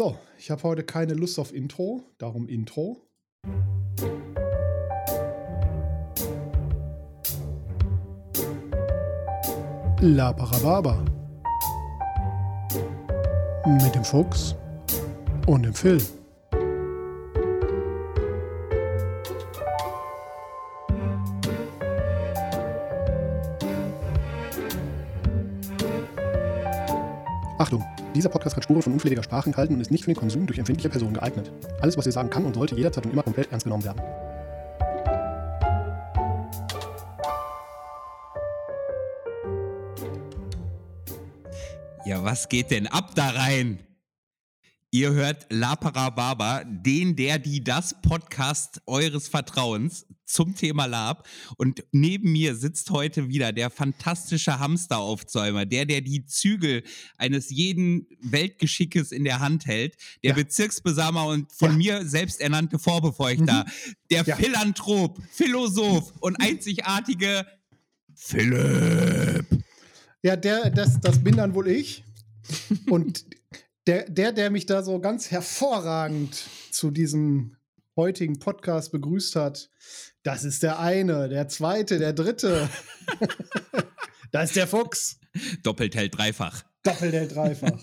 So, ich habe heute keine Lust auf Intro, darum Intro. La Parababa. Mit dem Fuchs und dem Phil. Achtung, dieser Podcast kann Spuren von unflätiger Sprache enthalten und ist nicht für den Konsum durch empfindliche Personen geeignet. Alles, was wir sagen, kann und sollte jederzeit und immer komplett ernst genommen werden. Ja, was geht denn ab da rein? Ihr hört La Parababa, den, der, die, das Podcast eures Vertrauens zum Thema Lab. Und neben mir sitzt heute wieder der fantastische Hamsteraufzäumer, der, der die Zügel eines jeden Weltgeschickes in der Hand hält, der ja. Bezirksbesamer und von ja. mir selbst ernannte Vorbefeuchter, mhm. der ja. Philanthrop, Philosoph und einzigartige Philipp. Ja, der, das, das bin dann wohl ich. Und der, der, der mich da so ganz hervorragend zu diesem heutigen Podcast begrüßt hat, das ist der eine, der zweite, der dritte. das ist der Fuchs. Doppelt hält dreifach. Doppelt hält dreifach.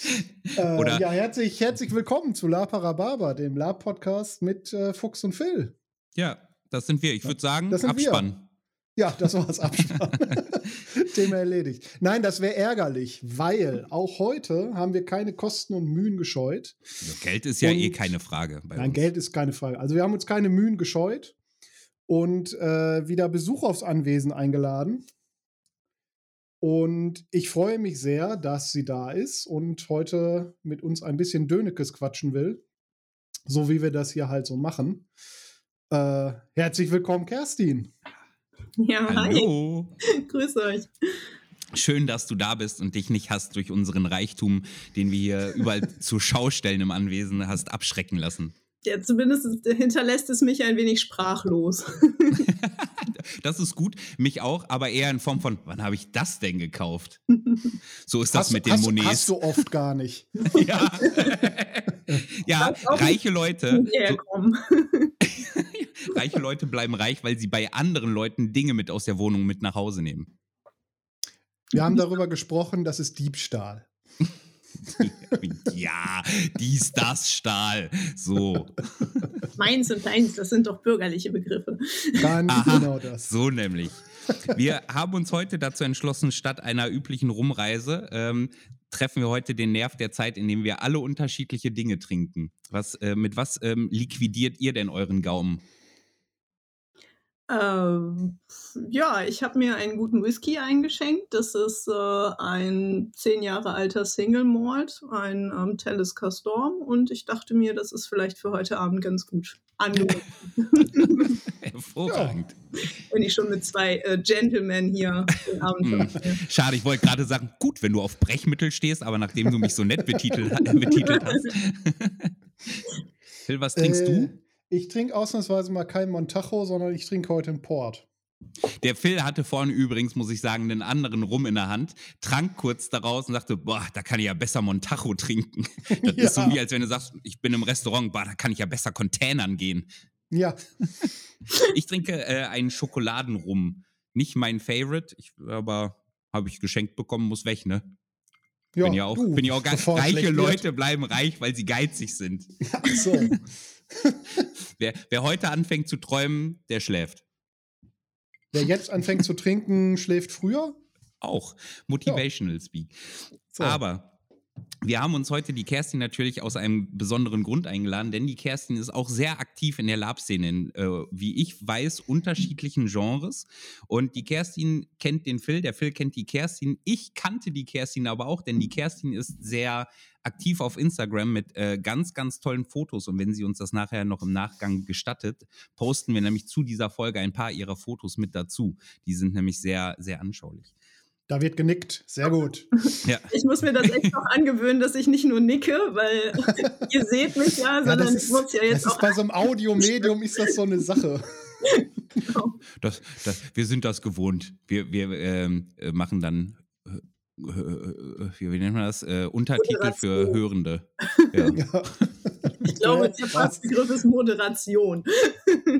äh, Oder ja, herzlich, herzlich willkommen zu La Parababa, dem Lab-Podcast mit äh, Fuchs und Phil. Ja, das sind wir. Ich würde sagen, Abspann. Wir. Ja, das war's Abspann. Thema erledigt. Nein, das wäre ärgerlich, weil auch heute haben wir keine Kosten und Mühen gescheut. Also Geld ist ja eh und, eh keine Frage. nein, uns. Geld ist keine Frage. Also wir haben uns keine Mühen gescheut und äh, wieder Besuch aufs Anwesen eingeladen. Und ich freue mich sehr, dass sie da ist und heute mit uns ein bisschen Dönekes quatschen will. So wie wir das hier halt so machen. Äh, herzlich willkommen, Kerstin. Ja, Hallo. hi. Grüß euch. Schön, dass du da bist und dich nicht hast durch unseren Reichtum, den wir hier überall zur Schau stellen im Anwesen, hast abschrecken lassen. Ja, zumindest hinterlässt es mich ein wenig sprachlos. das ist gut, mich auch, aber eher in Form von, wann habe ich das denn gekauft? So ist das hast, mit den hast, Monets. Hast du oft gar nicht. ja, ja reiche Leute. So, reiche Leute bleiben reich, weil sie bei anderen Leuten Dinge mit aus der Wohnung mit nach Hause nehmen. Wir haben darüber gesprochen, das ist Diebstahl. Ja, dies, das, Stahl. So. Meins und deins, das sind doch bürgerliche Begriffe. Ganz Aha, genau das. So nämlich. Wir haben uns heute dazu entschlossen, statt einer üblichen Rumreise ähm, treffen wir heute den Nerv der Zeit, indem wir alle unterschiedliche Dinge trinken. Was, äh, mit was ähm, liquidiert ihr denn euren Gaumen? Ähm, ja, ich habe mir einen guten Whisky eingeschenkt. Das ist äh, ein zehn Jahre alter Single Malt, ein ähm, Talisker Storm. Und ich dachte mir, das ist vielleicht für heute Abend ganz gut angemessen. Hervorragend. Ja. Wenn ich schon mit zwei äh, Gentlemen hier den Abend hm. Schade, ich wollte gerade sagen, gut, wenn du auf Brechmittel stehst, aber nachdem du mich so nett betitelt, betitelt hast. Phil, was trinkst äh, du? Ich trinke ausnahmsweise mal kein Montajo, sondern ich trinke heute einen Port. Der Phil hatte vorhin übrigens, muss ich sagen, einen anderen Rum in der Hand, trank kurz daraus und sagte, boah, da kann ich ja besser Montajo trinken. Das ja. ist so wie, als wenn du sagst, ich bin im Restaurant, boah, da kann ich ja besser Containern gehen. Ja. ich trinke äh, einen Schokoladenrum. Nicht mein Favorite, ich, aber habe ich geschenkt bekommen, muss weg, ne? Ja, bin ja auch, du, bin ja auch ganz reiche Leute bleiben reich, weil sie geizig sind. Ach so. wer, wer heute anfängt zu träumen, der schläft. Wer jetzt anfängt zu trinken, schläft früher? Auch. Motivational ja. Speak. So. Aber wir haben uns heute die Kerstin natürlich aus einem besonderen Grund eingeladen, denn die Kerstin ist auch sehr aktiv in der Lab-Szene, in, äh, wie ich weiß, unterschiedlichen Genres. Und die Kerstin kennt den Phil, der Phil kennt die Kerstin. Ich kannte die Kerstin aber auch, denn die Kerstin ist sehr aktiv auf Instagram mit äh, ganz, ganz tollen Fotos. Und wenn sie uns das nachher noch im Nachgang gestattet, posten wir nämlich zu dieser Folge ein paar ihrer Fotos mit dazu. Die sind nämlich sehr, sehr anschaulich. Da wird genickt. Sehr gut. Ja. Ich muss mir das echt noch angewöhnen, dass ich nicht nur nicke, weil ihr seht mich ja, sondern ja, ist, ich muss ja jetzt das auch. Ist bei so einem Audiomedium ist das so eine Sache. Genau. Das, das, wir sind das gewohnt. Wir, wir ähm, äh, machen dann wie nennt man das? Äh, Untertitel für Hörende. Ja. ja. Ich glaube, der Fachbegriff ist Moderation.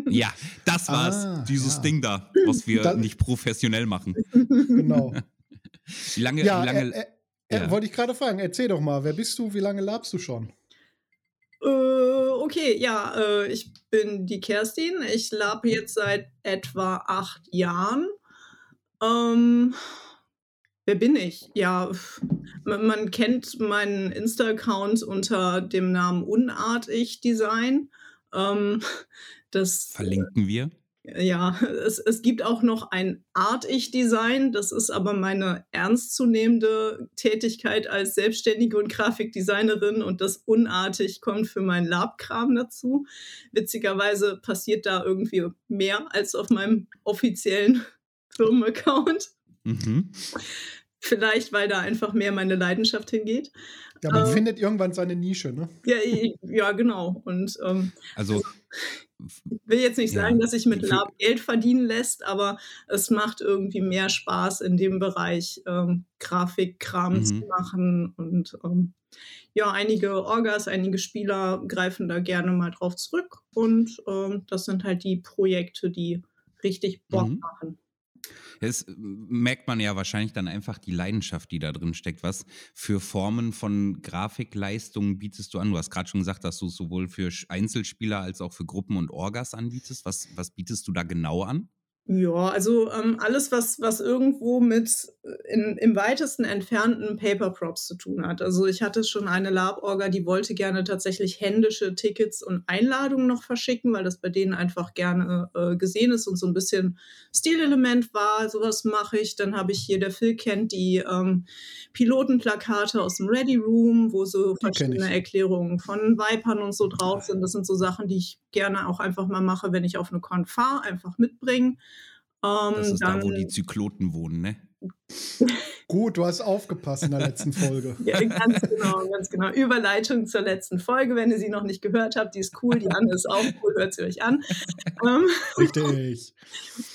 Ja, das war's. Ah, dieses ja. Ding da, was wir das, nicht professionell machen. Genau. Wie lange, ja, wie lange äh, äh, ja. wollte ich gerade fragen, erzähl doch mal, wer bist du, wie lange labst du schon? Äh, okay, ja, äh, ich bin die Kerstin. Ich lab jetzt seit etwa acht Jahren. Ähm, wer bin ich? Ja, man, kennt meinen Insta-Account unter dem Namen Unartig Design. Ähm, das verlinken wir. Ja, es, es gibt auch noch ein Art-Ich-Design. Das ist aber meine ernstzunehmende Tätigkeit als Selbstständige und Grafikdesignerin und das Unartig kommt für meinen Lab-Kram dazu. Witzigerweise passiert da irgendwie mehr als auf meinem offiziellen Firmenaccount. Mhm. Vielleicht, weil da einfach mehr meine Leidenschaft hingeht. Ja, man ähm, findet irgendwann seine Nische, ne? Ja, ja genau. Und ähm, also, also ich will jetzt nicht sagen, ja, dass sich mit Lab Geld verdienen lässt, aber es macht irgendwie mehr Spaß in dem Bereich ähm, Grafikkram mhm. zu machen und ähm, ja, einige Orgas, einige Spieler greifen da gerne mal drauf zurück und ähm, das sind halt die Projekte, die richtig Bock mhm. machen. Das äh, merkt man ja wahrscheinlich dann einfach die Leidenschaft, die da drin steckt. Was für Formen von Grafikleistungen bietest du an? Du hast gerade schon gesagt, dass du sowohl für Einzelspieler als auch für Gruppen und Orgas anbietest. Was, was bietest du da genau an? Ja, also ähm, alles, was, was irgendwo mit äh, in, im weitesten entfernten Paper Props zu tun hat. Also ich hatte schon eine Lab-Orga, die wollte gerne tatsächlich händische Tickets und Einladungen noch verschicken, weil das bei denen einfach gerne äh, gesehen ist und so ein bisschen Stilelement war. Sowas mache ich. Dann habe ich hier, der Phil kennt die ähm, Pilotenplakate aus dem Ready Room, wo so verschiedene Erklärungen von Vipern und so drauf sind. Das sind so Sachen, die ich gerne auch einfach mal mache, wenn ich auf eine Con fahre, einfach mitbringen. Ähm, das ist dann, da, wo die Zykloten wohnen, ne? Gut, du hast aufgepasst in der letzten Folge. ja, ganz genau, ganz genau. Überleitung zur letzten Folge, wenn ihr sie noch nicht gehört habt, die ist cool, die andere ist auch cool, hört sie euch an. Ähm, Richtig.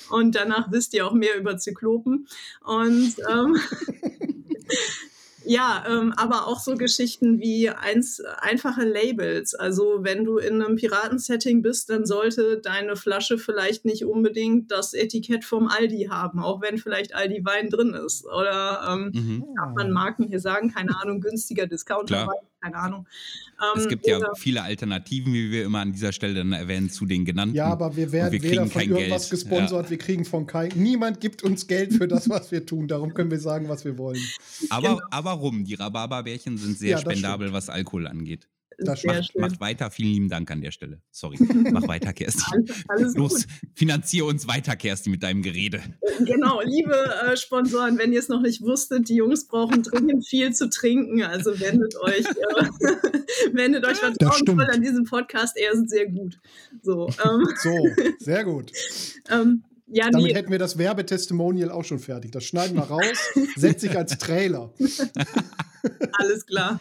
Und danach wisst ihr auch mehr über Zyklopen. Und ähm, Ja, ähm, aber auch so Geschichten wie eins, einfache Labels. Also wenn du in einem Piratensetting bist, dann sollte deine Flasche vielleicht nicht unbedingt das Etikett vom Aldi haben, auch wenn vielleicht Aldi Wein drin ist. Oder ähm, mhm. darf man Marken hier sagen, keine Ahnung, günstiger Discounter keine Ahnung. Ähm, es gibt ja viele Alternativen, wie wir immer an dieser Stelle dann erwähnen, zu den genannten. Ja, aber wir werden wir weder von irgendwas Geld. gesponsert, ja. wir kriegen von kein. Niemand gibt uns Geld für das, was wir tun. Darum können wir sagen, was wir wollen. Aber, genau. aber rum, die Rhabarberbärchen sind sehr ja, spendabel, was Alkohol angeht. Das macht, macht, weiter. Vielen lieben Dank an der Stelle. Sorry. Mach weiter, Kerstin. alles, alles Los, gut. finanziere uns weiter, Kerstin, mit deinem Gerede. Genau, liebe äh, Sponsoren, wenn ihr es noch nicht wusstet, die Jungs brauchen dringend viel zu trinken. Also wendet euch, äh, wendet euch vertrauensvoll an diesem Podcast. Er ist sehr gut. So, ähm. so sehr gut. ähm, ja, Damit nee. hätten wir das Werbetestimonial auch schon fertig. Das schneiden wir raus, setze ich als Trailer. Alles klar.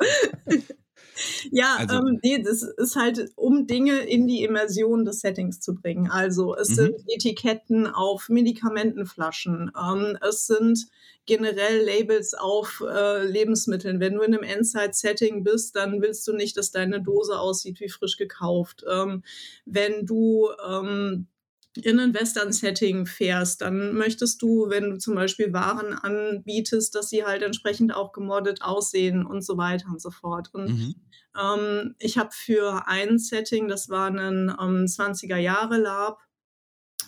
Ja, also, ähm, nee, das ist halt, um Dinge in die Immersion des Settings zu bringen. Also es mhm. sind Etiketten auf Medikamentenflaschen, ähm, es sind generell Labels auf äh, Lebensmitteln. Wenn du in einem Endside-Setting bist, dann willst du nicht, dass deine Dose aussieht wie frisch gekauft. Ähm, wenn du ähm, in ein Western-Setting fährst, dann möchtest du, wenn du zum Beispiel Waren anbietest, dass sie halt entsprechend auch gemoddet aussehen und so weiter und so fort. Und mhm. ähm, ich habe für ein Setting, das war ein ähm, 20er-Jahre-Lab,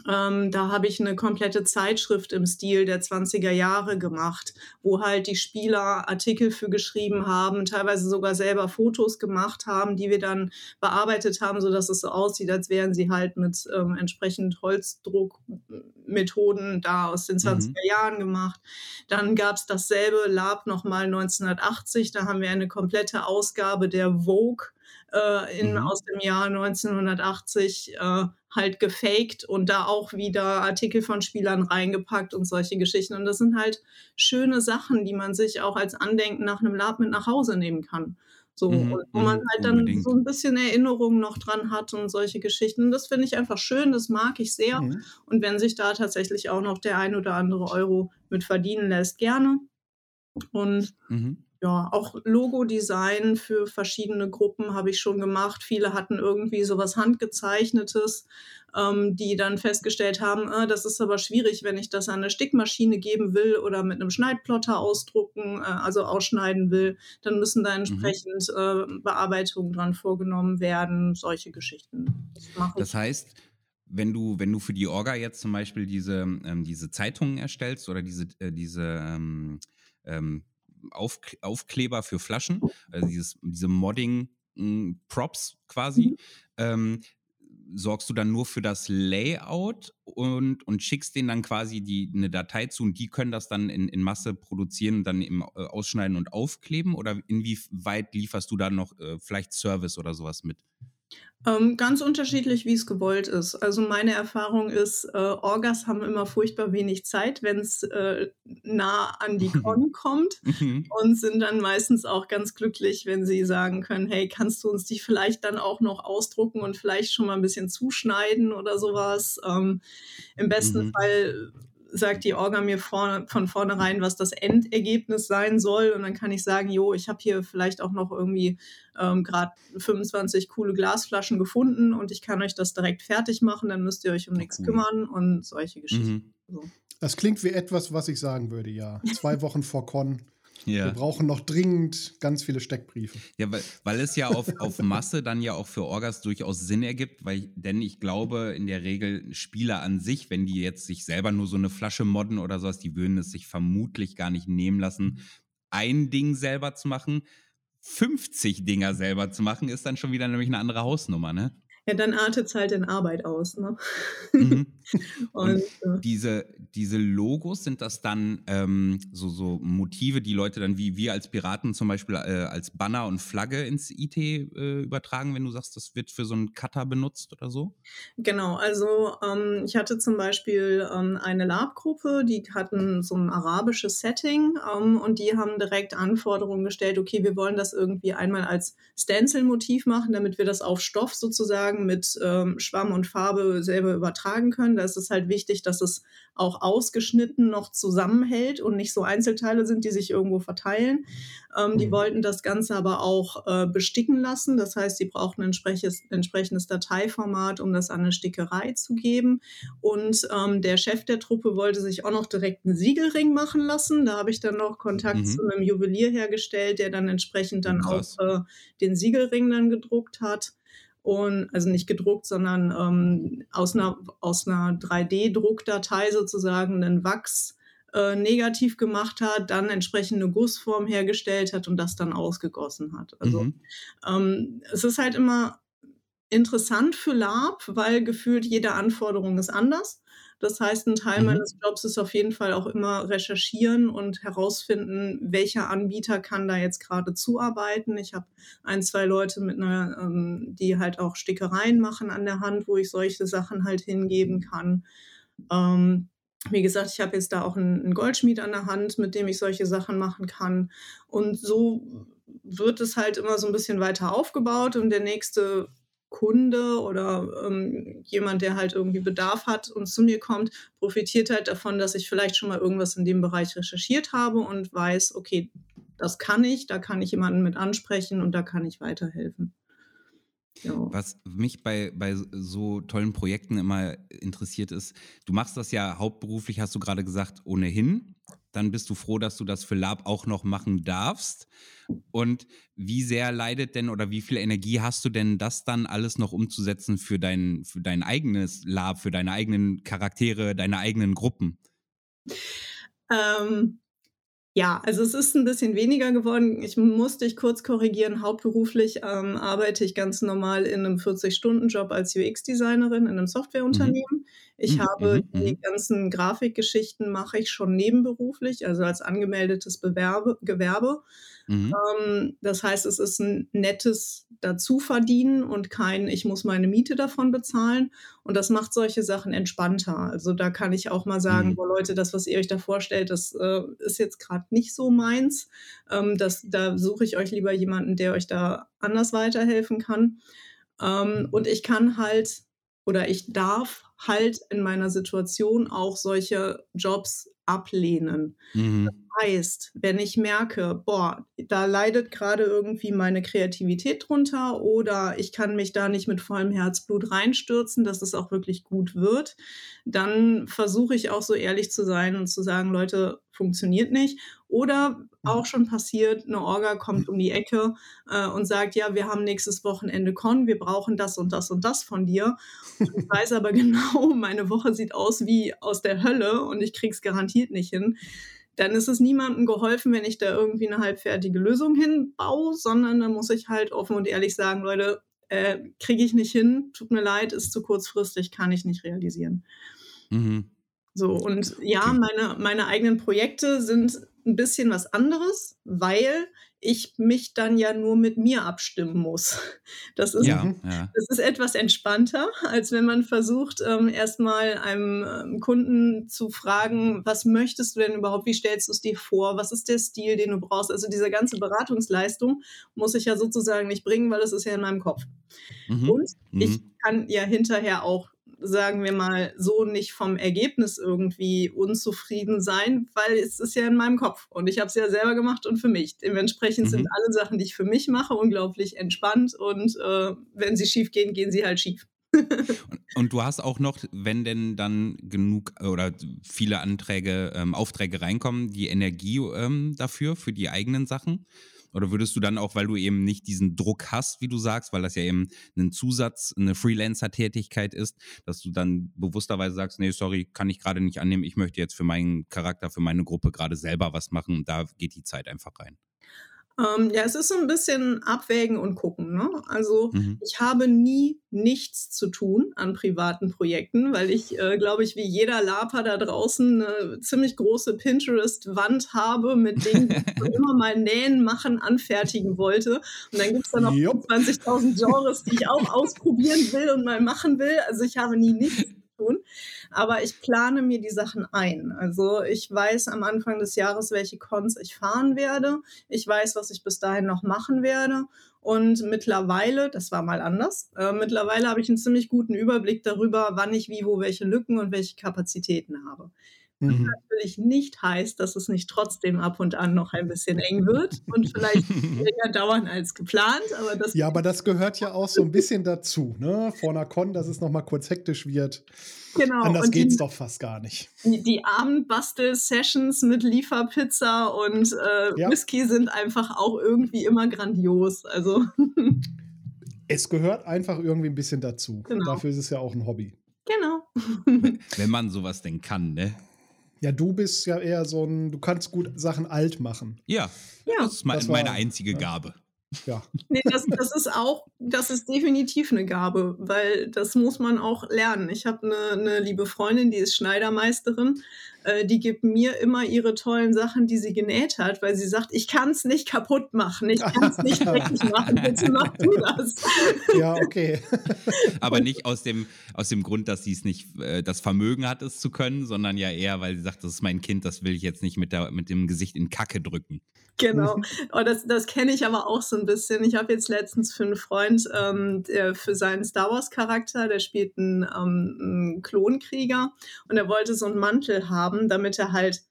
ähm, da habe ich eine komplette Zeitschrift im Stil der 20er Jahre gemacht, wo halt die Spieler Artikel für geschrieben haben, teilweise sogar selber Fotos gemacht haben, die wir dann bearbeitet haben, sodass es so aussieht, als wären sie halt mit ähm, entsprechend Holzdruckmethoden da aus den 20er mhm. Jahren gemacht. Dann gab es dasselbe Lab nochmal 1980, da haben wir eine komplette Ausgabe der Vogue äh, in, mhm. aus dem Jahr 1980 äh, halt gefaked und da auch wieder Artikel von Spielern reingepackt und solche Geschichten. Und das sind halt schöne Sachen, die man sich auch als Andenken nach einem Lab mit nach Hause nehmen kann. So, mhm, wo man mhm, halt dann unbedingt. so ein bisschen Erinnerung noch dran hat und solche Geschichten. Und das finde ich einfach schön, das mag ich sehr. Mhm. Und wenn sich da tatsächlich auch noch der ein oder andere Euro mit verdienen lässt, gerne. Und mhm. Ja, auch Logo-Design für verschiedene Gruppen habe ich schon gemacht. Viele hatten irgendwie sowas handgezeichnetes, ähm, die dann festgestellt haben, äh, das ist aber schwierig, wenn ich das an eine Stickmaschine geben will oder mit einem Schneidplotter ausdrucken, äh, also ausschneiden will, dann müssen da mhm. entsprechend mhm. äh, Bearbeitungen dran vorgenommen werden, solche Geschichten. Das, das heißt, wenn du, wenn du für die Orga jetzt zum Beispiel diese, ähm, diese Zeitungen erstellst oder diese, äh, diese ähm, ähm, Auf, Aufkleber für Flaschen, also dieses, diese Modding-Props hm, quasi, mhm. ähm, sorgst du dann nur für das Layout und, und schickst denen dann quasi die, eine Datei zu und die können das dann in, in Masse produzieren und dann eben äh, ausschneiden und aufkleben? Oder inwieweit lieferst du da noch äh, vielleicht Service oder sowas mit? Ähm, ganz unterschiedlich, wie es gewollt ist. Also meine Erfahrung ist, äh, Orgas haben immer furchtbar wenig Zeit, wenn es äh, nah an die Con kommt mhm. und sind dann meistens auch ganz glücklich, wenn sie sagen können, hey, kannst du uns die vielleicht dann auch noch ausdrucken und vielleicht schon mal ein bisschen zuschneiden oder sowas. Ähm, Im besten mhm. Fall sagt die Orga mir vor, von vornherein, was das Endergebnis sein soll. Und dann kann ich sagen, jo, ich habe hier vielleicht auch noch irgendwie ähm, gerade 25 coole Glasflaschen gefunden und ich kann euch das direkt fertig machen, dann müsst ihr euch um nichts cool. kümmern und solche Geschichten. Mhm. So. Das klingt wie etwas, was ich sagen würde, ja. Zwei Wochen vor Con ja. Wir brauchen noch dringend ganz viele Steckbriefe. Ja, weil, weil es ja auf, auf Masse dann ja auch für Orgas durchaus Sinn ergibt, weil denn ich glaube, in der Regel Spieler an sich, wenn die jetzt sich selber nur so eine Flasche modden oder sowas, die würden es sich vermutlich gar nicht nehmen lassen, ein Ding selber zu machen. 50 Dinger selber zu machen, ist dann schon wieder nämlich eine andere Hausnummer, ne? Ja, dann artet es halt in Arbeit aus. Ne? Mhm. Und, Und äh, diese, diese Logos, sind das dann ähm, so, so Motive, die Leute dann wie wir als Piraten zum Beispiel äh, als Banner und Flagge ins IT äh, übertragen, wenn du sagst, das wird für so einen Cutter benutzt oder so? Genau, also ähm, ich hatte zum Beispiel ähm, eine Lab-Gruppe, die hatten so ein arabisches Setting ähm, und die haben direkt Anforderungen gestellt, okay, wir wollen das irgendwie einmal als Stencil-Motiv machen, damit wir das auf Stoff sozusagen mit ähm, Schwamm und Farbe selber übertragen können. Da ist es halt wichtig, dass es auch ausgeschnitten noch zusammenhält und nicht so Einzelteile sind, die sich irgendwo verteilen. Ähm, die mhm. wollten das Ganze aber auch äh, besticken lassen. Das heißt, sie brauchten ein entsprechendes, entsprechendes Dateiformat, um das an eine Stickerei zu geben. Und ähm, der Chef der Truppe wollte sich auch noch direkt einen Siegelring machen lassen. Da habe ich dann noch Kontakt mhm. zu einem Juwelier hergestellt, der dann entsprechend dann Krass. auch äh, den Siegelring dann gedruckt hat und also nicht gedruckt, sondern ähm, aus einer, aus einer 3D-Druckdatei sozusagen einen Wachs äh, negativ gemacht hat, dann entsprechend eine Gussform hergestellt hat und das dann ausgegossen hat. Also mhm. ähm, es ist halt immer interessant für Lab, weil gefühlt jede Anforderung ist anders. Das heißt, ein Teil mhm. meines Jobs ist auf jeden Fall auch immer recherchieren und herausfinden, welcher Anbieter kann da jetzt gerade zuarbeiten. Ich habe ein, zwei Leute mit einer, ähm, die halt auch Stickereien machen an der Hand, wo ich solche Sachen halt hingeben kann. Ähm, wie gesagt, ich habe jetzt da auch einen, einen Goldschmied an der Hand, mit dem ich solche Sachen machen kann. Und so wird es halt immer so ein bisschen weiter aufgebaut und der nächste Kunde oder ähm, jemand, der halt irgendwie Bedarf hat und zu mir kommt, profitiert halt davon, dass ich vielleicht schon mal irgendwas in dem Bereich recherchiert habe und weiß, okay, das kann ich, da kann ich jemanden mit ansprechen und da kann ich weiterhelfen. Ja. Was mich bei, bei so tollen Projekten immer interessiert ist, du machst das ja hauptberuflich, hast du gerade gesagt, ohnehin dann bist du froh, dass du das für Lab auch noch machen darfst. Und wie sehr leidet denn oder wie viel Energie hast du denn, das dann alles noch umzusetzen für dein, für dein eigenes Lab, für deine eigenen Charaktere, deine eigenen Gruppen? Ähm, ja, also es ist ein bisschen weniger geworden. Ich musste dich kurz korrigieren. Hauptberuflich ähm, arbeite ich ganz normal in einem 40-Stunden-Job als UX-Designerin in einem Softwareunternehmen. Mhm. Ich mhm. habe mhm. die mhm. ganzen Grafikgeschichten mache ich schon nebenberuflich, also als angemeldetes Bewerbe, Gewerbe. Mhm. Ähm, das heißt, es ist ein nettes Dazuverdienen und kein, ich muss meine Miete davon bezahlen. Und das macht solche Sachen entspannter. Also da kann ich auch mal sagen, mhm. boah Leute, das, was ihr euch da vorstellt, das äh, ist jetzt gerade nicht so meins. Ähm, das, da suche ich euch lieber jemanden, der euch da anders weiterhelfen kann. Ähm, und ich kann halt oder ich darf halt in meiner Situation auch solche Jobs ablehnen. Mhm. Heißt, wenn ich merke, boah, da leidet gerade irgendwie meine Kreativität drunter oder ich kann mich da nicht mit vollem Herzblut reinstürzen, dass es auch wirklich gut wird, dann versuche ich auch so ehrlich zu sein und zu sagen, Leute, funktioniert nicht. Oder mhm. auch schon passiert, eine Orga kommt um die Ecke äh, und sagt, ja, wir haben nächstes Wochenende Con, wir brauchen das und das und das von dir. Und ich weiß aber genau, meine Woche sieht aus wie aus der Hölle und ich krieg's garantiert nicht hin. Dann ist es niemandem geholfen, wenn ich da irgendwie eine halbfertige Lösung hinbaue, sondern dann muss ich halt offen und ehrlich sagen, Leute, äh, kriege ich nicht hin, tut mir leid, ist zu kurzfristig, kann ich nicht realisieren. Mhm. So, und ja, meine, meine eigenen Projekte sind ein bisschen was anderes, weil ich mich dann ja nur mit mir abstimmen muss. Das ist, ja, ja. Das ist etwas entspannter, als wenn man versucht, ähm, erstmal einem ähm, Kunden zu fragen, was möchtest du denn überhaupt, wie stellst du es dir vor, was ist der Stil, den du brauchst. Also diese ganze Beratungsleistung muss ich ja sozusagen nicht bringen, weil es ist ja in meinem Kopf. Mhm. Und ich mhm. kann ja hinterher auch sagen wir mal, so nicht vom Ergebnis irgendwie unzufrieden sein, weil es ist ja in meinem Kopf und ich habe es ja selber gemacht und für mich. Dementsprechend mhm. sind alle Sachen, die ich für mich mache, unglaublich entspannt und äh, wenn sie schief gehen, gehen sie halt schief. und, und, du hast auch noch, wenn denn dann genug oder viele Anträge, ähm, Aufträge reinkommen, die Energie ähm, dafür, für die eigenen Sachen? Oder würdest du dann auch, weil du eben nicht diesen Druck hast, wie du sagst, weil das ja eben ein Zusatz, eine Freelancer-Tätigkeit ist, dass du dann bewussterweise sagst, nee, sorry, kann ich gerade nicht annehmen, ich möchte jetzt für meinen Charakter, für meine Gruppe gerade selber was machen und da geht die Zeit einfach rein? Ähm, ja, es ist so ein bisschen abwägen und gucken. Ne? Also mhm. ich habe nie nichts zu tun an privaten Projekten, weil ich, äh, glaube ich, wie jeder Laper da draußen eine ziemlich große Pinterest-Wand habe mit Dingen, die ich immer mal nähen, machen, anfertigen wollte. Und dann gibt es da noch 20.000 Genres, die ich auch ausprobieren will und mal machen will. Also ich habe nie nichts tun. Aber ich plane mir die Sachen ein. Also ich weiß am Anfang des Jahres, welche Cons ich fahren werde. Ich weiß, was ich bis dahin noch machen werde. Und mittlerweile, das war mal anders, äh, mittlerweile habe ich einen ziemlich guten Überblick darüber, wann ich wie, wo welche Lücken und welche Kapazitäten habe. Was mhm. natürlich nicht heißt, dass es nicht trotzdem ab und an noch ein bisschen eng wird und vielleicht länger dauern als geplant. Aber das ja, aber das gehört ja auch so ein bisschen dazu, ne? Vor einer Con, dass es nochmal kurz hektisch wird. Genau. Anders geht es doch fast gar nicht. Die, die Abendbastel-Sessions mit Lieferpizza und äh, ja. Whisky sind einfach auch irgendwie immer grandios. Also. es gehört einfach irgendwie ein bisschen dazu. Genau. Dafür ist es ja auch ein Hobby. Genau. Wenn man sowas denn kann, ne? Ja, du bist ja eher so ein, du kannst gut Sachen alt machen. Ja, ja. das ist das war, meine einzige ja. Gabe. Ja. Nee, das, das ist auch, das ist definitiv eine Gabe, weil das muss man auch lernen. Ich habe eine, eine liebe Freundin, die ist Schneidermeisterin äh, die gibt mir immer ihre tollen Sachen, die sie genäht hat, weil sie sagt, ich kann es nicht kaputt machen, ich kann es nicht richtig machen, bitte mach du das. Ja, okay. Aber nicht aus dem, aus dem Grund, dass sie es nicht äh, das Vermögen hat, es zu können, sondern ja eher, weil sie sagt, das ist mein Kind, das will ich jetzt nicht mit, der, mit dem Gesicht in Kacke drücken. Genau. Oh, das das kenne ich aber auch so ein bisschen. Ich habe jetzt letztens für einen Freund, ähm, der für seinen Star Wars-Charakter, der spielt einen, ähm, einen Klonkrieger und er wollte so einen Mantel haben haben, damit er halt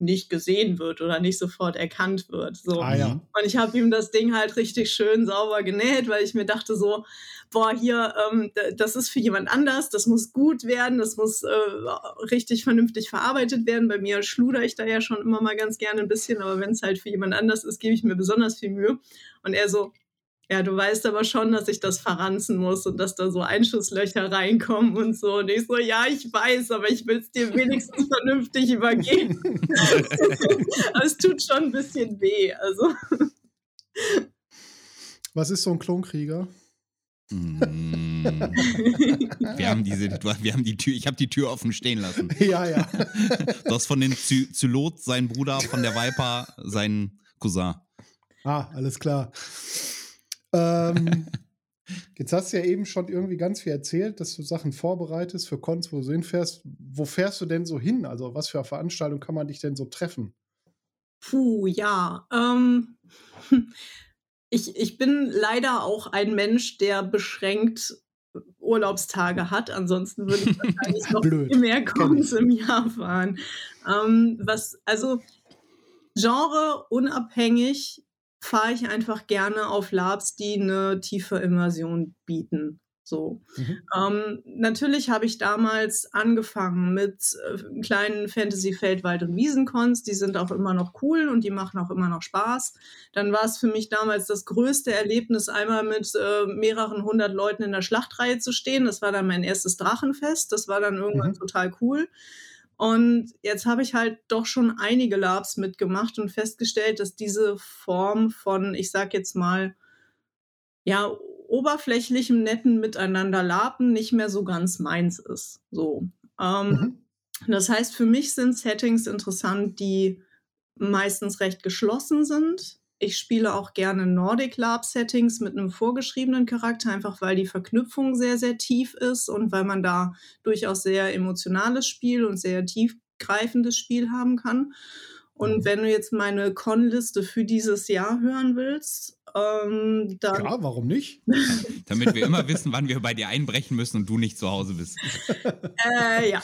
nicht gesehen wird oder nicht sofort erkannt wird. So. Ah, ja. Und ich habe ihm das Ding halt richtig schön sauber genäht, weil ich mir dachte so, boah, hier, ähm, das ist für jemand anders, das muss gut werden, das muss äh, richtig vernünftig verarbeitet werden. Bei mir schluder ich da ja schon immer mal ganz gerne ein bisschen, aber wenn es halt für jemand anders ist, gebe ich mir besonders viel Mühe. Und er so, ja, du weißt aber schon, dass ich das verranzen muss und dass da so Einschusslöcher reinkommen und so. Und ich so, ja, ich weiß, aber ich will es dir wenigstens vernünftig übergeben. aber es tut schon ein bisschen weh. Also. Was ist so ein Klonkrieger? Mm. wir haben diese, wir haben die Tür, ich habe die Tür offen stehen lassen. Ja, ja. Du hast von den Zylot, sein Bruder, von der Viper, sein Cousin. Ah, alles klar. Ähm, jetzt hast du ja eben schon irgendwie ganz viel erzählt, dass du Sachen vorbereitest für Cons, wo du hinfährst. Wo fährst du denn so hin? Also, was für eine Veranstaltung kann man dich denn so treffen? Puh, ja. Ähm, ich, ich bin leider auch ein Mensch, der beschränkt Urlaubstage hat. Ansonsten würde ich wahrscheinlich noch viel mehr Cons im Jahr fahren. Ähm, was, also Genre unabhängig fahre ich einfach gerne auf Labs, die eine tiefe Immersion bieten. So. Mhm. Ähm, natürlich habe ich damals angefangen mit äh, kleinen Fantasy Feldwald und Wiesenkons, die sind auch immer noch cool und die machen auch immer noch Spaß. Dann war es für mich damals das größte Erlebnis, einmal mit äh, mehreren hundert Leuten in der Schlachtreihe zu stehen. Das war dann mein erstes Drachenfest. Das war dann irgendwann mhm. total cool. Und jetzt habe ich halt doch schon einige Labs mitgemacht und festgestellt, dass diese Form von, ich sag jetzt mal, ja, oberflächlichem, netten Miteinander laben nicht mehr so ganz meins ist. So. Ähm, mhm. Das heißt, für mich sind Settings interessant, die meistens recht geschlossen sind. Ich spiele auch gerne Nordic Lab Settings mit einem vorgeschriebenen Charakter, einfach weil die Verknüpfung sehr, sehr tief ist und weil man da durchaus sehr emotionales Spiel und sehr tiefgreifendes Spiel haben kann. Und mhm. wenn du jetzt meine Con-Liste für dieses Jahr hören willst, ähm, dann. Ja, warum nicht? Damit wir immer wissen, wann wir bei dir einbrechen müssen und du nicht zu Hause bist. äh, ja.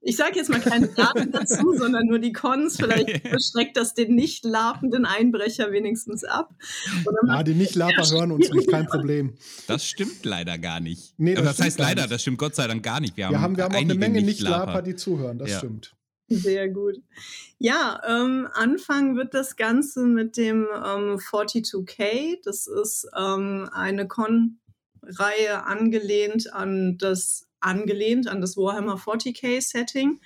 Ich sage jetzt mal keine Daten dazu, sondern nur die Cons. Vielleicht beschreckt das den nicht lapenden Einbrecher wenigstens ab. Ja, die Nicht-Laper hören uns nicht, kein Problem. Das stimmt leider gar nicht. Nee, das, das heißt leider, nicht. das stimmt Gott sei Dank gar nicht. Wir haben, wir haben, wir haben auch eine Menge Nicht-Laper, die zuhören, das ja. stimmt. Sehr gut. Ja, ähm, anfangen wird das Ganze mit dem ähm, 42K. Das ist ähm, eine Con-Reihe angelehnt an das angelehnt an das Warhammer 40k Setting.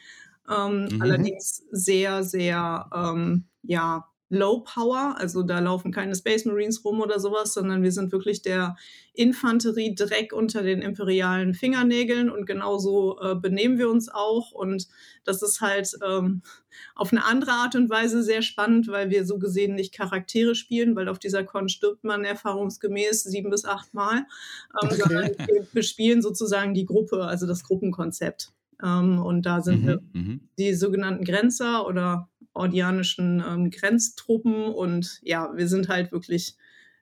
Ähm, mhm. Allerdings sehr, sehr ähm, ja, Low Power, also da laufen keine Space Marines rum oder sowas, sondern wir sind wirklich der Infanterie Dreck unter den imperialen Fingernägeln und genauso äh, benehmen wir uns auch und das ist halt ähm, auf eine andere Art und Weise sehr spannend, weil wir so gesehen nicht Charaktere spielen, weil auf dieser Con stirbt man erfahrungsgemäß sieben bis acht Mal, ähm, okay. sondern wir bespielen sozusagen die Gruppe, also das Gruppenkonzept. Ähm, und da sind mhm, wir mhm. die sogenannten Grenzer oder ordianischen ähm, Grenztruppen. Und ja, wir sind halt wirklich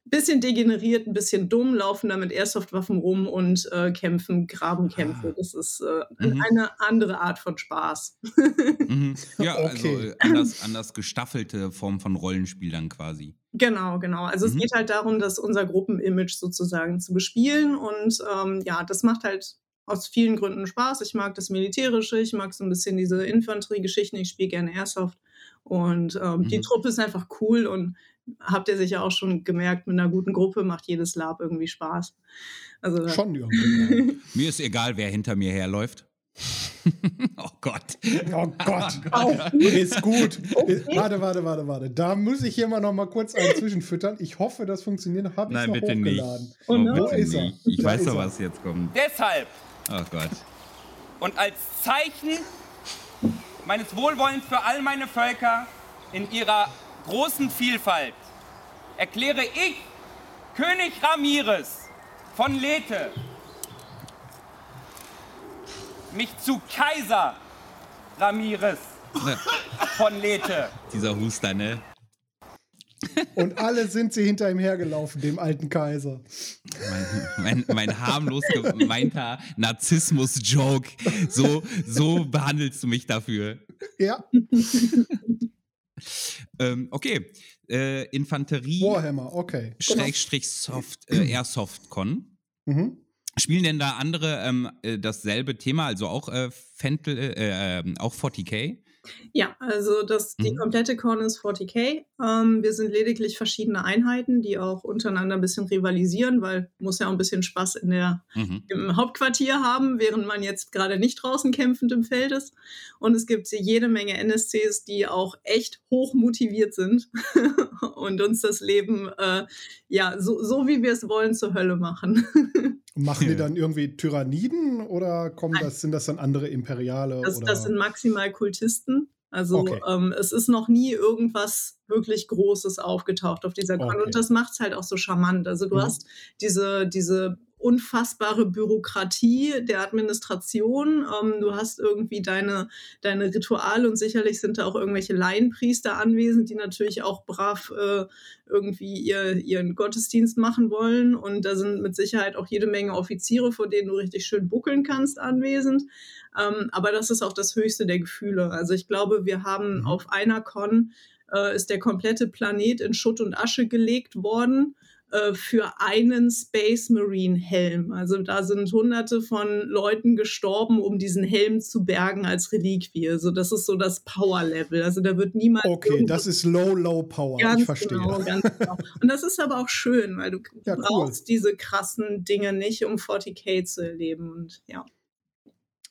ein bisschen degeneriert, ein bisschen dumm, laufen da mit Airsoft-Waffen rum und äh, kämpfen Grabenkämpfe. Ah. Das ist äh, mhm. eine andere Art von Spaß. mhm. Ja, also, okay. also anders, anders gestaffelte Form von Rollenspiel dann quasi. Genau, genau. Also mhm. es geht halt darum, dass unser Gruppenimage sozusagen zu bespielen und ähm, ja, das macht halt aus vielen Gründen Spaß. Ich mag das Militärische, ich mag so ein bisschen diese Infanteriegeschichten, ich spiele gerne Airsoft. Und ähm, mhm. die Truppe ist einfach cool und habt ihr sicher auch schon gemerkt, mit einer guten Gruppe macht jedes Lab irgendwie Spaß. Also, schon irgendwie. mir ist egal, wer hinter mir herläuft. oh Gott. Oh Gott. Oh, ist gut. Okay. Warte, warte, warte, warte. Da muss ich hier mal noch mal kurz einen zwischenfüttern. Ich hoffe, das funktioniert. Habe ich Nein, bitte hochgeladen. Nicht. Oh, Wo ist er? Ich da weiß doch, was jetzt kommt. Deshalb. Oh Gott. Und als Zeichen meines Wohlwollens für all meine Völker in ihrer großen Vielfalt erkläre ich, König Ramirez von Lethe, mich zu Kaiser Ramirez von Lethe. Dieser Huster, ne? Und alle sind sie hinter ihm hergelaufen, dem alten Kaiser. Mein, mein, mein harmlos gemeinter Narzissmus-Joke. So, so behandelst du mich dafür. Ja. ähm, okay. Äh, Infanterie. Warhammer, okay. Schrägstrich Soft, äh, Airsoft-Con. Mhm. Spielen denn da andere ähm, äh, dasselbe Thema, also auch äh, Fentel, äh, äh auch 40k? Ja, also das, die mhm. komplette Con ist 40k. Ähm, wir sind lediglich verschiedene Einheiten, die auch untereinander ein bisschen rivalisieren, weil muss ja auch ein bisschen Spaß in der, mhm. im Hauptquartier haben, während man jetzt gerade nicht draußen kämpfend im Feld ist. Und es gibt jede Menge NSCs, die auch echt hoch motiviert sind und uns das Leben, äh, ja, so, so wie wir es wollen, zur Hölle machen. Machen die dann irgendwie Tyranniden oder kommen das, sind das dann andere Imperiale? Das, das sind maximal Kultisten. Also okay. ähm, es ist noch nie irgendwas wirklich Großes aufgetaucht auf dieser Con. Okay. Und das macht es halt auch so charmant. Also du mhm. hast diese, diese unfassbare Bürokratie der Administration. Ähm, du hast irgendwie deine, deine Rituale und sicherlich sind da auch irgendwelche Laienpriester anwesend, die natürlich auch brav äh, irgendwie ihr, ihren Gottesdienst machen wollen. Und da sind mit Sicherheit auch jede Menge Offiziere, vor denen du richtig schön buckeln kannst, anwesend. Ähm, aber das ist auch das höchste der Gefühle. Also ich glaube, wir haben mhm. auf einer Con äh, ist der komplette Planet in Schutt und Asche gelegt worden äh, für einen Space Marine Helm. Also da sind hunderte von Leuten gestorben, um diesen Helm zu bergen als Reliquie. Also das ist so das Power Level. Also da wird niemand. Okay, das ist low, low Power. Ganz ich verstehe. Genau, ganz genau. Und das ist aber auch schön, weil du ja, brauchst cool. diese krassen Dinge nicht, um 40k zu erleben. Und ja.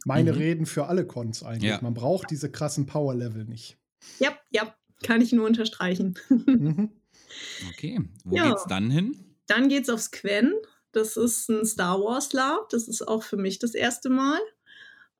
Meine mhm. Reden für alle Cons eigentlich. Ja. Man braucht diese krassen Power Level nicht. Ja, ja, kann ich nur unterstreichen. Mhm. Okay, wo ja. geht's dann hin? Dann geht's aufs Quen. Das ist ein Star Wars Lab. Das ist auch für mich das erste Mal.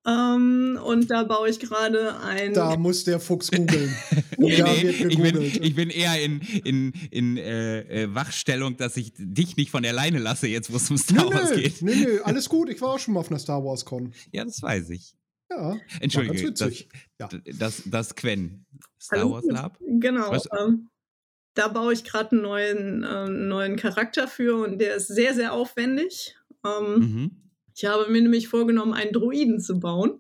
Ähm, und da baue ich gerade ein. Da muss der Fuchs googeln. nee, nee, ich, bin, ich bin eher in, in, in äh, äh, Wachstellung, dass ich dich nicht von der Leine lasse, jetzt wo es um Star nee, Wars geht. Nee, nee, alles gut. Ich war auch schon mal auf einer Star Wars Con. Ja, das weiß ich. Ja. Entschuldige, das, ja. das, das Quen. Star Wars Lab? Genau. Ähm, da baue ich gerade einen neuen, äh, neuen Charakter für und der ist sehr, sehr aufwendig. Ähm, mhm. Ich habe mir nämlich vorgenommen, einen Druiden zu bauen.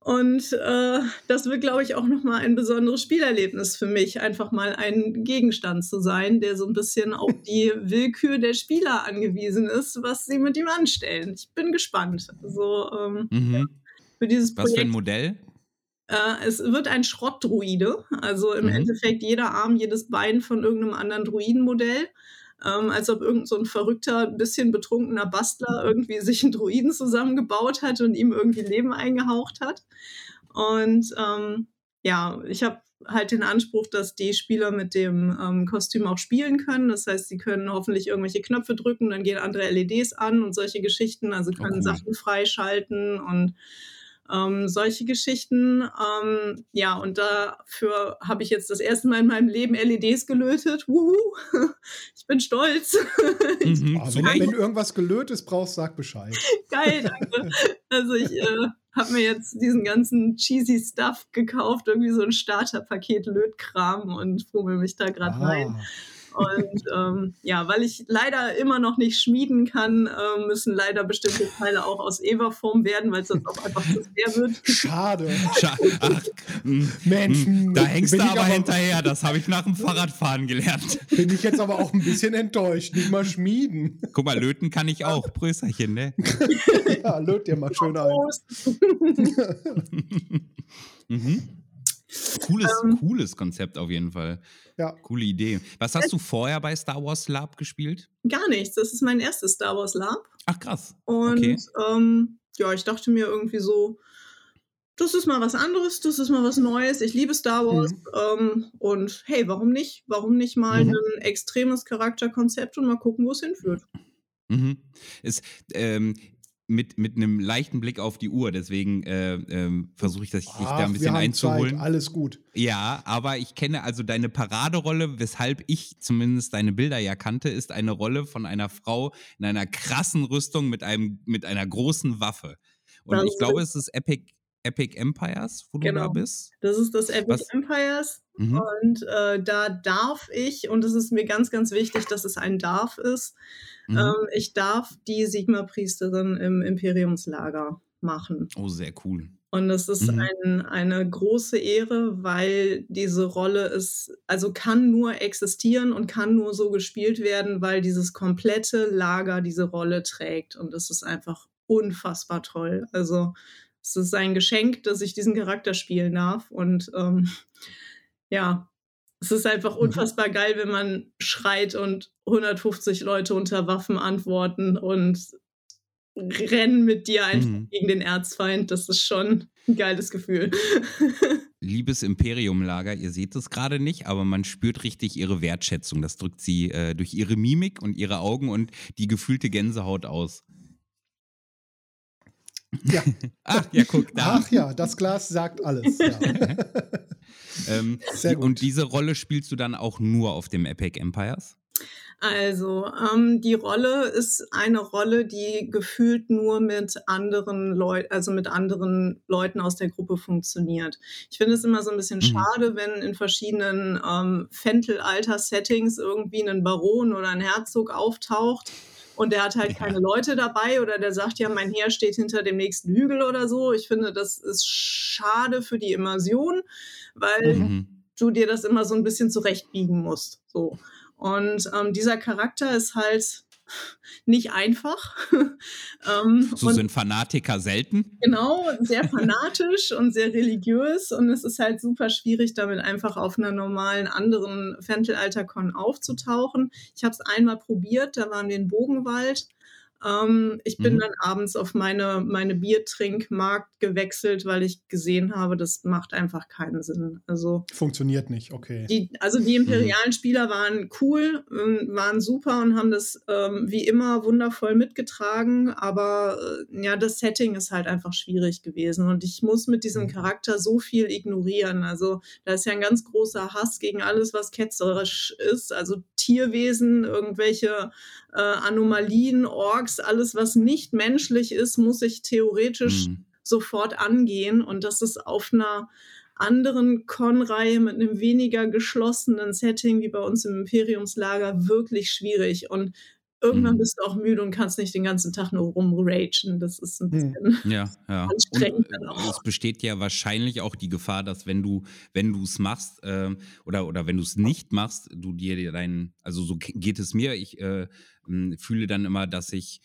Und äh, das wird, glaube ich, auch nochmal ein besonderes Spielerlebnis für mich, einfach mal ein Gegenstand zu sein, der so ein bisschen auf die Willkür der Spieler angewiesen ist, was sie mit ihm anstellen. Ich bin gespannt. Also, ähm, mhm. für dieses Projekt, was für ein Modell? Äh, es wird ein Schrottdruide, also im mhm. Endeffekt jeder Arm, jedes Bein von irgendeinem anderen Druidenmodell. Ähm, als ob irgend so ein verrückter, bisschen betrunkener Bastler irgendwie sich einen Druiden zusammengebaut hat und ihm irgendwie Leben eingehaucht hat. Und ähm, ja, ich habe halt den Anspruch, dass die Spieler mit dem ähm, Kostüm auch spielen können. Das heißt, sie können hoffentlich irgendwelche Knöpfe drücken, dann gehen andere LEDs an und solche Geschichten. Also können okay. Sachen freischalten und ähm, solche Geschichten. Ähm, ja, und dafür habe ich jetzt das erste Mal in meinem Leben LEDs gelötet. Wuhu! Ich bin stolz. Mhm, oh, wenn, wenn, du irgendwas gelötet brauchst, sag Bescheid. Geil, danke. Also ich äh, habe mir jetzt diesen ganzen cheesy Stuff gekauft, irgendwie so ein Starterpaket Lötkram und fummel mich da gerade ah. rein. Und ähm, ja, weil ich leider immer noch nicht schmieden kann, äh, müssen leider bestimmte Teile auch aus Eva-Form werden, weil es sonst auch einfach zu schwer wird. Schade. Scha Ach, hm, Mensch, hm, da hängst du aber, aber hinterher. Das habe ich nach dem Fahrradfahren gelernt. Bin ich jetzt aber auch ein bisschen enttäuscht. Nicht mal schmieden. Guck mal, löten kann ich auch. Prösterchen, ne? ja, löt dir mal schön ein. mhm. Cooles, ähm, cooles Konzept auf jeden Fall. Ja. Coole Idee. Was hast du vorher bei Star Wars Lab gespielt? Gar nichts. Das ist mein erstes Star Wars Lab. Ach krass. Und okay. ähm, ja, ich dachte mir irgendwie so, das ist mal was anderes, das ist mal was Neues. Ich liebe Star Wars. Mhm. Ähm, und hey, warum nicht? Warum nicht mal mhm. ein extremes Charakterkonzept und mal gucken, wo es hinführt? Mhm. Es, ähm, mit, mit einem leichten Blick auf die Uhr. Deswegen äh, äh, versuche ich, dass ich dich da ein bisschen einzuholen. Zeit, alles gut. Ja, aber ich kenne also deine Paraderolle, weshalb ich zumindest deine Bilder ja kannte, ist eine Rolle von einer Frau in einer krassen Rüstung mit, einem, mit einer großen Waffe. Und das ich glaube, es ist Epic, Epic Empires, wo genau. du da bist. Das ist das Epic Was? Empires. Mhm. Und äh, da darf ich, und es ist mir ganz, ganz wichtig, dass es ein Darf ist, Mhm. Ähm, ich darf die Sigma-Priesterin im Imperiumslager machen. Oh, sehr cool. Und es ist mhm. ein, eine große Ehre, weil diese Rolle ist, also kann nur existieren und kann nur so gespielt werden, weil dieses komplette Lager diese Rolle trägt. Und das ist einfach unfassbar toll. Also es ist ein Geschenk, dass ich diesen Charakter spielen darf. Und ähm, ja, es ist einfach mhm. unfassbar geil, wenn man schreit und 150 Leute unter Waffen antworten und rennen mit dir einfach mhm. gegen den Erzfeind. Das ist schon ein geiles Gefühl. Liebes Imperium-Lager, ihr seht es gerade nicht, aber man spürt richtig ihre Wertschätzung. Das drückt sie äh, durch ihre Mimik und ihre Augen und die gefühlte Gänsehaut aus. Ja. Ach, ja, guck da. Ach ja, das Glas sagt alles. Ja. ähm, Sehr gut. Und diese Rolle spielst du dann auch nur auf dem Epic Empires? Also, ähm, die Rolle ist eine Rolle, die gefühlt nur mit anderen Leuten, also mit anderen Leuten aus der Gruppe funktioniert. Ich finde es immer so ein bisschen mhm. schade, wenn in verschiedenen ähm, Fentel-Alter-Settings irgendwie ein Baron oder ein Herzog auftaucht und der hat halt keine Leute dabei oder der sagt ja, mein Heer steht hinter dem nächsten Hügel oder so. Ich finde, das ist schade für die Immersion, weil mhm. du dir das immer so ein bisschen zurechtbiegen musst. So. Und ähm, dieser Charakter ist halt nicht einfach. ähm, so sind Fanatiker selten. Genau, sehr fanatisch und sehr religiös und es ist halt super schwierig, damit einfach auf einer normalen anderen Fentelalter-Con aufzutauchen. Ich habe es einmal probiert, da waren wir in Bogenwald ähm, ich bin mhm. dann abends auf meine, meine Biertrinkmarkt gewechselt, weil ich gesehen habe, das macht einfach keinen Sinn. Also Funktioniert nicht, okay. Die, also die mhm. imperialen mhm. Spieler waren cool, ähm, waren super und haben das ähm, wie immer wundervoll mitgetragen, aber äh, ja, das Setting ist halt einfach schwierig gewesen und ich muss mit diesem mhm. Charakter so viel ignorieren. Also da ist ja ein ganz großer Hass gegen alles, was ketzerisch ist, also Tierwesen, irgendwelche äh, Anomalien, Orks, alles, was nicht menschlich ist, muss ich theoretisch mhm. sofort angehen. Und das ist auf einer anderen Con-Reihe mit einem weniger geschlossenen Setting wie bei uns im Imperiumslager wirklich schwierig. Und irgendwann mhm. bist du auch müde und kannst nicht den ganzen Tag nur rumragen. Das ist ein hm. bisschen ja, ja. anstrengend. Und, äh, es besteht ja wahrscheinlich auch die Gefahr, dass wenn du, wenn du es machst äh, oder, oder wenn du es nicht machst, du dir deinen, also so geht es mir, ich äh, fühle dann immer, dass ich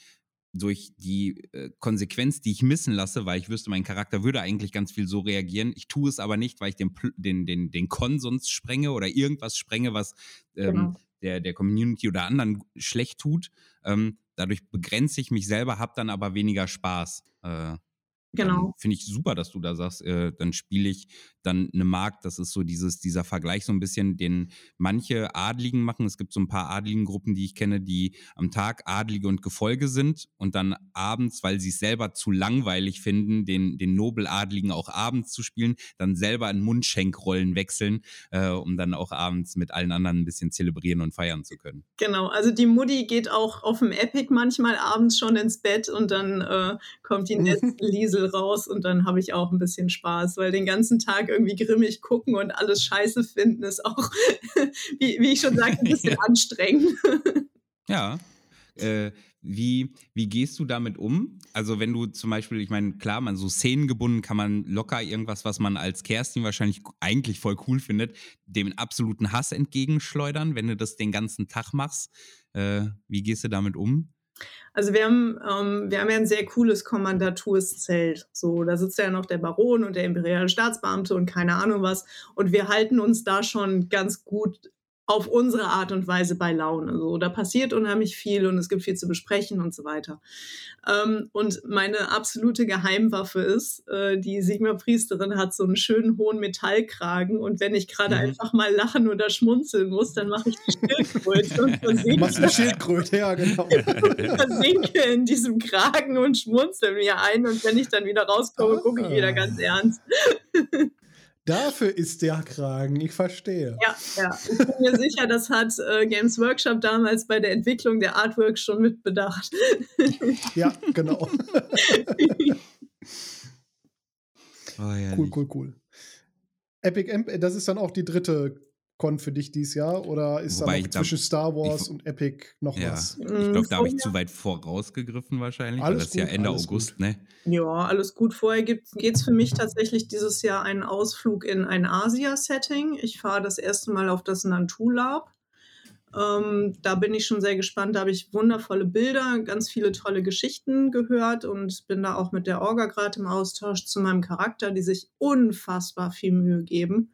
durch die äh, Konsequenz, die ich missen lasse, weil ich wüsste, mein Charakter würde eigentlich ganz viel so reagieren. Ich tue es aber nicht, weil ich den, den, den, den Konsens sprenge oder irgendwas sprenge, was ähm, genau der, der Community oder anderen schlecht tut. Ähm, dadurch begrenze ich mich selber, habe dann aber weniger Spaß. Äh, Genau. Finde ich super, dass du da sagst, äh, dann spiele ich dann eine Markt. Das ist so dieses, dieser Vergleich so ein bisschen, den manche Adligen machen. Es gibt so ein paar adligen Gruppen, die ich kenne, die am Tag Adlige und Gefolge sind und dann abends, weil sie es selber zu langweilig finden, den, den Nobeladligen auch abends zu spielen, dann selber in Mundschenkrollen wechseln, äh, um dann auch abends mit allen anderen ein bisschen zelebrieren und feiern zu können. Genau, also die Mutti geht auch auf dem Epic manchmal abends schon ins Bett und dann äh, kommt die nächste Liesel raus und dann habe ich auch ein bisschen Spaß, weil den ganzen Tag irgendwie grimmig gucken und alles scheiße finden ist auch, wie, wie ich schon sagte, ein bisschen ja. anstrengend. ja. Äh, wie, wie gehst du damit um? Also wenn du zum Beispiel, ich meine, klar, man so szenengebunden kann man locker irgendwas, was man als Kerstin wahrscheinlich eigentlich voll cool findet, dem absoluten Hass entgegenschleudern, wenn du das den ganzen Tag machst. Äh, wie gehst du damit um? Also wir haben, ähm, wir haben ja ein sehr cooles Kommandaturszelt. So, da sitzt ja noch der Baron und der imperiale Staatsbeamte und keine Ahnung was. Und wir halten uns da schon ganz gut auf unsere Art und Weise bei Laune. So, da passiert unheimlich viel und es gibt viel zu besprechen und so weiter. Ähm, und meine absolute Geheimwaffe ist, äh, die Sigma-Priesterin hat so einen schönen hohen Metallkragen und wenn ich gerade mhm. einfach mal lachen oder schmunzeln muss, dann mache ich die Schildkröte und versinke. Machst eine Schildkröte, ja, genau. versinke in diesem Kragen und schmunzel mir ein und wenn ich dann wieder rauskomme, gucke ich wieder ganz ernst. Dafür ist der Kragen, ich verstehe. Ja, ja. Ich bin mir sicher, das hat äh, Games Workshop damals bei der Entwicklung der Artwork schon mitbedacht. ja, genau. oh, cool, cool, cool. Epic Amp, das ist dann auch die dritte Con für dich dieses Jahr oder ist Wobei da noch zwischen Star Wars ich, und Epic noch ja, was? Ich glaube, da habe ich zu weit vorausgegriffen wahrscheinlich, alles weil das gut, ist ja Ende August, gut. ne? Ja, alles gut. Vorher geht es für mich tatsächlich dieses Jahr einen Ausflug in ein Asia-Setting. Ich fahre das erste Mal auf das Nantu Lab. Ähm, da bin ich schon sehr gespannt. Da habe ich wundervolle Bilder, ganz viele tolle Geschichten gehört und bin da auch mit der Orga gerade im Austausch zu meinem Charakter, die sich unfassbar viel Mühe geben.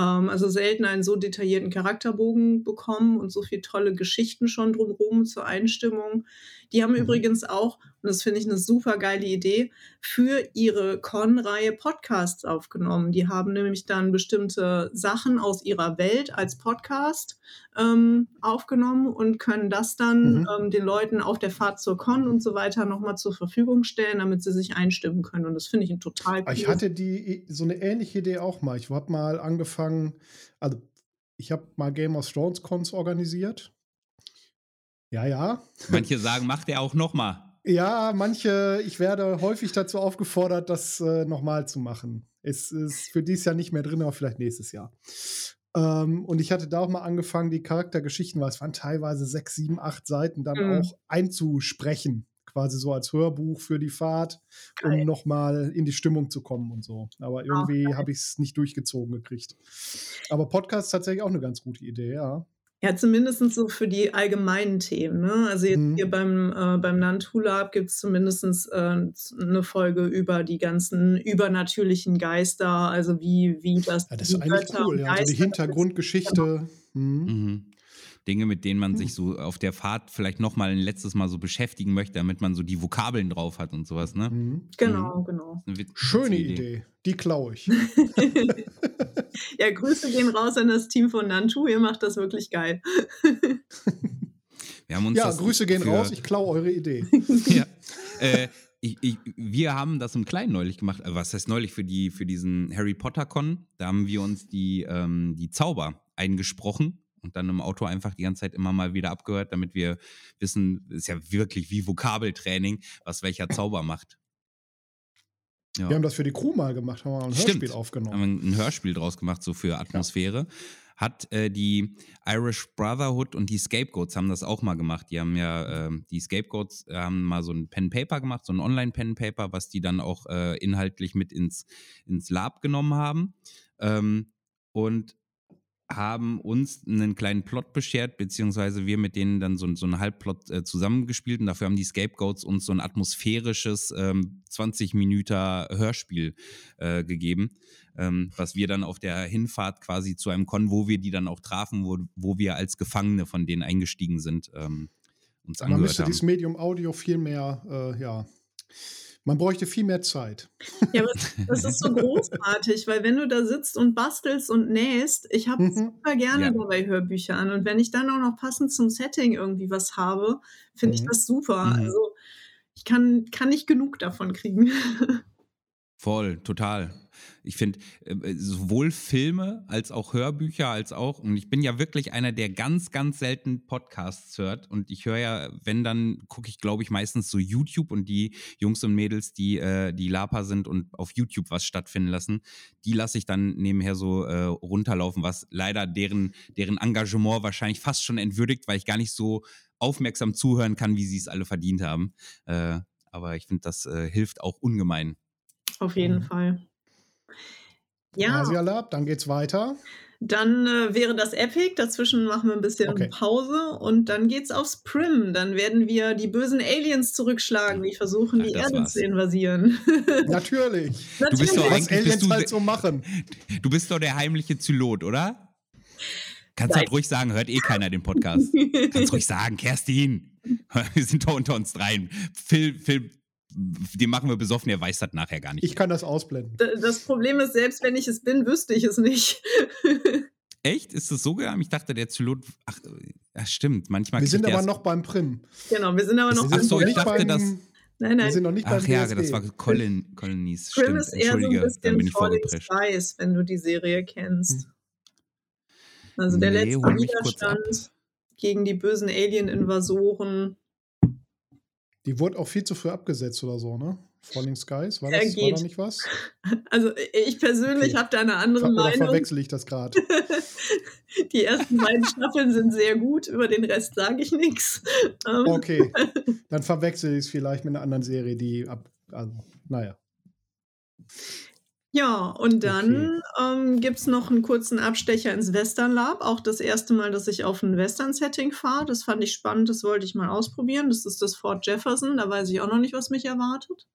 Ähm, also selten einen so detaillierten Charakterbogen bekommen und so viele tolle Geschichten schon drumherum zur Einstimmung. Die haben mhm. übrigens auch, und das finde ich eine super geile Idee, für ihre Con-Reihe Podcasts aufgenommen. Die haben nämlich dann bestimmte Sachen aus ihrer Welt als Podcast ähm, aufgenommen und können das dann mhm. ähm, den Leuten auf der Fahrt zur Con und so weiter nochmal zur Verfügung stellen, damit sie sich einstimmen können. Und das finde ich ein total cool. Ich hatte die so eine ähnliche Idee auch mal. Ich habe mal angefangen, also ich habe mal Game of Thrones Cons organisiert ja, ja. Manche sagen, macht er auch nochmal. Ja, manche, ich werde häufig dazu aufgefordert, das äh, nochmal zu machen. Es ist für dieses Jahr nicht mehr drin, aber vielleicht nächstes Jahr. Ähm, und ich hatte da auch mal angefangen, die Charaktergeschichten, weil es waren teilweise sechs, sieben, acht Seiten, dann mhm. auch einzusprechen quasi so als Hörbuch für die Fahrt, um nochmal in die Stimmung zu kommen und so. Aber irgendwie okay. habe ich es nicht durchgezogen gekriegt. Aber Podcast ist tatsächlich auch eine ganz gute Idee, ja. Ja, zumindest so für die allgemeinen Themen. Ne? Also jetzt mhm. hier beim, äh, beim Nantulab gibt es zumindest äh, eine Folge über die ganzen übernatürlichen Geister, also wie, wie das. Ja, das ist eigentlich cool, ja. Also die Hintergrundgeschichte. Mhm. Mhm. Dinge, mit denen man sich so auf der Fahrt vielleicht nochmal ein letztes Mal so beschäftigen möchte, damit man so die Vokabeln drauf hat und sowas, ne? Mhm. Genau, mhm. genau. Schöne Idee. Idee. Die klaue ich. ja, Grüße gehen raus an das Team von Nantu. Ihr macht das wirklich geil. Wir haben uns ja, Grüße gehen raus. Ich klaue eure Idee. ja. Äh, ich, ich, wir haben das im Kleinen neulich gemacht. Äh, was heißt neulich für, die, für diesen Harry Potter Con? Da haben wir uns die, ähm, die Zauber eingesprochen und dann im Auto einfach die ganze Zeit immer mal wieder abgehört, damit wir wissen, ist ja wirklich wie Vokabeltraining, was welcher Zauber macht. Ja. Wir haben das für die Crew mal gemacht, haben wir ein Stimmt. Hörspiel aufgenommen. Haben ein Hörspiel draus gemacht, so für Atmosphäre. Ja. Hat äh, die Irish Brotherhood und die Scapegoats haben das auch mal gemacht. Die haben ja, äh, die Scapegoats haben mal so ein Pen Paper gemacht, so ein Online-Pen Paper, was die dann auch äh, inhaltlich mit ins, ins Lab genommen haben. Ähm, und haben uns einen kleinen Plot beschert, beziehungsweise wir mit denen dann so, so einen Halbplot äh, zusammengespielt und dafür haben die Scapegoats uns so ein atmosphärisches ähm, 20 Minuten Hörspiel äh, gegeben, ähm, was wir dann auf der Hinfahrt quasi zu einem Con, wo wir die dann auch trafen, wo, wo wir als Gefangene von denen eingestiegen sind, ähm, uns angehört Man müsste haben. dieses Medium Audio viel mehr, äh, ja, man bräuchte viel mehr Zeit. Ja, aber das ist so großartig, weil wenn du da sitzt und bastelst und nähst, ich habe mhm. super gerne ja. dabei Hörbücher an. Und wenn ich dann auch noch passend zum Setting irgendwie was habe, finde mhm. ich das super. Mhm. Also ich kann, kann nicht genug davon kriegen. Voll, total. Ich finde äh, äh, sowohl Filme als auch Hörbücher als auch, und ich bin ja wirklich einer, der ganz, ganz selten Podcasts hört. Und ich höre ja, wenn dann, gucke ich, glaube ich, meistens so YouTube und die Jungs und Mädels, die, äh, die Lapa sind und auf YouTube was stattfinden lassen, die lasse ich dann nebenher so äh, runterlaufen, was leider deren, deren Engagement wahrscheinlich fast schon entwürdigt, weil ich gar nicht so aufmerksam zuhören kann, wie sie es alle verdient haben. Äh, aber ich finde, das äh, hilft auch ungemein. Auf jeden mhm. Fall. Ja. Asialab, dann geht's weiter. Dann äh, wäre das Epic. Dazwischen machen wir ein bisschen okay. Pause und dann geht's aufs Prim. Dann werden wir die bösen Aliens zurückschlagen, die versuchen, Ach, die Erde war's. zu invasieren. Natürlich. Du bist doch was Aliens halt so machen. Du bist doch der heimliche Zylot, oder? Kannst halt ruhig sagen, hört eh keiner den Podcast. Kannst ruhig sagen, Kerstin, wir sind doch unter uns dreien. Phil, Phil den machen wir besoffen, er weiß das nachher gar nicht. Ich kann das ausblenden. Das Problem ist, selbst wenn ich es bin, wüsste ich es nicht. Echt? Ist das so geheim? Ich dachte, der Zylot. Ach, ja, stimmt. Manchmal. Wir sind aber noch beim Prim. Genau, wir sind aber noch. Ach so, ich dachte, dass. Nein, nein. Wir sind noch nicht Ach ja, das war Colin, Colonies. Prim ist eher so ein bisschen Falling Skies, wenn du die Serie kennst. Hm. Also der nee, letzte Widerstand gegen die bösen Alien-Invasoren die wurde auch viel zu früh abgesetzt oder so, ne? Falling Skies, war, das, war da nicht was? Also ich persönlich okay. habe da eine andere Ver Meinung. Oder verwechsel ich das gerade? Die ersten beiden Staffeln sind sehr gut, über den Rest sage ich nichts. Ähm, okay, dann verwechsel ich es vielleicht mit einer anderen Serie, die ab, also, naja. Ja, und dann okay. ähm, gibt es noch einen kurzen Abstecher ins Western Lab. Auch das erste Mal, dass ich auf ein Western-Setting fahre. Das fand ich spannend, das wollte ich mal ausprobieren. Das ist das Fort Jefferson, da weiß ich auch noch nicht, was mich erwartet.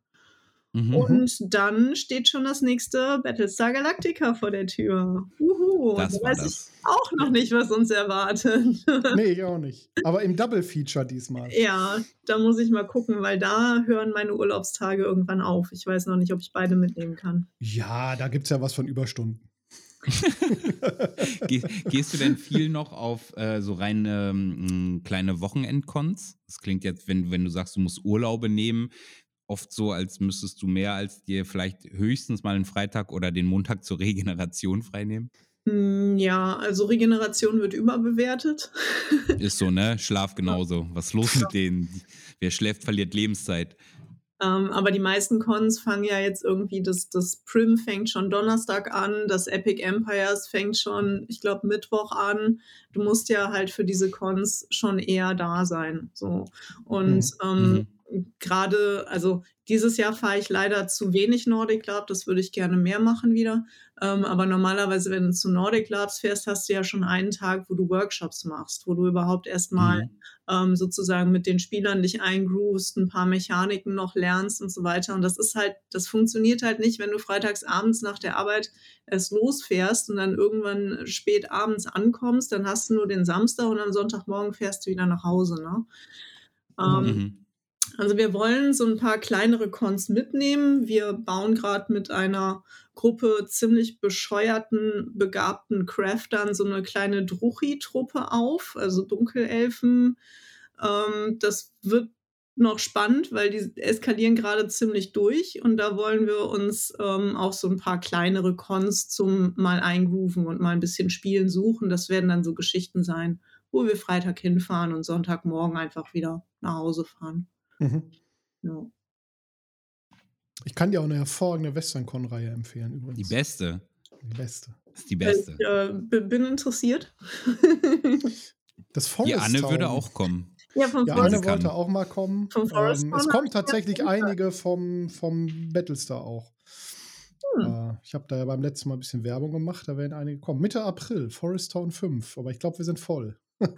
Mhm. Und dann steht schon das nächste Battlestar Galactica vor der Tür. Uhu, das da weiß das. ich auch noch nicht, was uns erwartet. nee, ich auch nicht. Aber im Double Feature diesmal. Ja, da muss ich mal gucken, weil da hören meine Urlaubstage irgendwann auf. Ich weiß noch nicht, ob ich beide mitnehmen kann. Ja, da gibt es ja was von Überstunden. Gehst du denn viel noch auf äh, so reine ähm, kleine Wochenendcons? Das klingt jetzt, wenn, wenn du sagst, du musst Urlaube nehmen, oft so, als müsstest du mehr als dir vielleicht höchstens mal einen Freitag oder den Montag zur Regeneration freinehmen? Hm, ja, also Regeneration wird überbewertet. Ist so, ne? Schlaf genauso. Was ist los mit denen? Wer schläft, verliert Lebenszeit. Ähm, aber die meisten Cons fangen ja jetzt irgendwie, das, das Prim fängt schon Donnerstag an, das Epic Empires fängt schon, ich glaube, Mittwoch an. Du musst ja halt für diese Cons schon eher da sein. So. Und mhm. ähm, mhm gerade, also dieses Jahr fahre ich leider zu wenig Nordic Club, das würde ich gerne mehr machen wieder. Ähm, aber normalerweise, wenn du zu Nordic Labs fährst, hast du ja schon einen Tag, wo du Workshops machst, wo du überhaupt erstmal mhm. ähm, sozusagen mit den Spielern dich eingroovst, ein paar Mechaniken noch lernst und so weiter. Und das ist halt, das funktioniert halt nicht, wenn du freitags abends nach der Arbeit erst losfährst und dann irgendwann spät abends ankommst, dann hast du nur den Samstag und am Sonntagmorgen fährst du wieder nach Hause. Ne? Ähm, mhm. Also wir wollen so ein paar kleinere Cons mitnehmen. Wir bauen gerade mit einer Gruppe ziemlich bescheuerten, begabten Craftern so eine kleine Druchi-Truppe auf, also Dunkelelfen. Ähm, das wird noch spannend, weil die eskalieren gerade ziemlich durch und da wollen wir uns ähm, auch so ein paar kleinere Cons zum mal eingrooven und mal ein bisschen spielen suchen. Das werden dann so Geschichten sein, wo wir Freitag hinfahren und Sonntagmorgen einfach wieder nach Hause fahren. Mhm. Ja. Ich kann dir auch eine hervorragende WesternCon-Reihe empfehlen übrigens. Die beste. Die beste. Das ist die beste. Ich äh, bin interessiert. das Forest Die Anne Town. würde auch kommen. Ja, vom ja Anne wollte auch mal kommen. Vom Forest ähm, es kommen tatsächlich einige vom, vom Battlestar auch. Hm. Äh, ich habe da ja beim letzten Mal ein bisschen Werbung gemacht, da werden einige kommen. Mitte April, Forest Town 5, aber ich glaube, wir sind voll.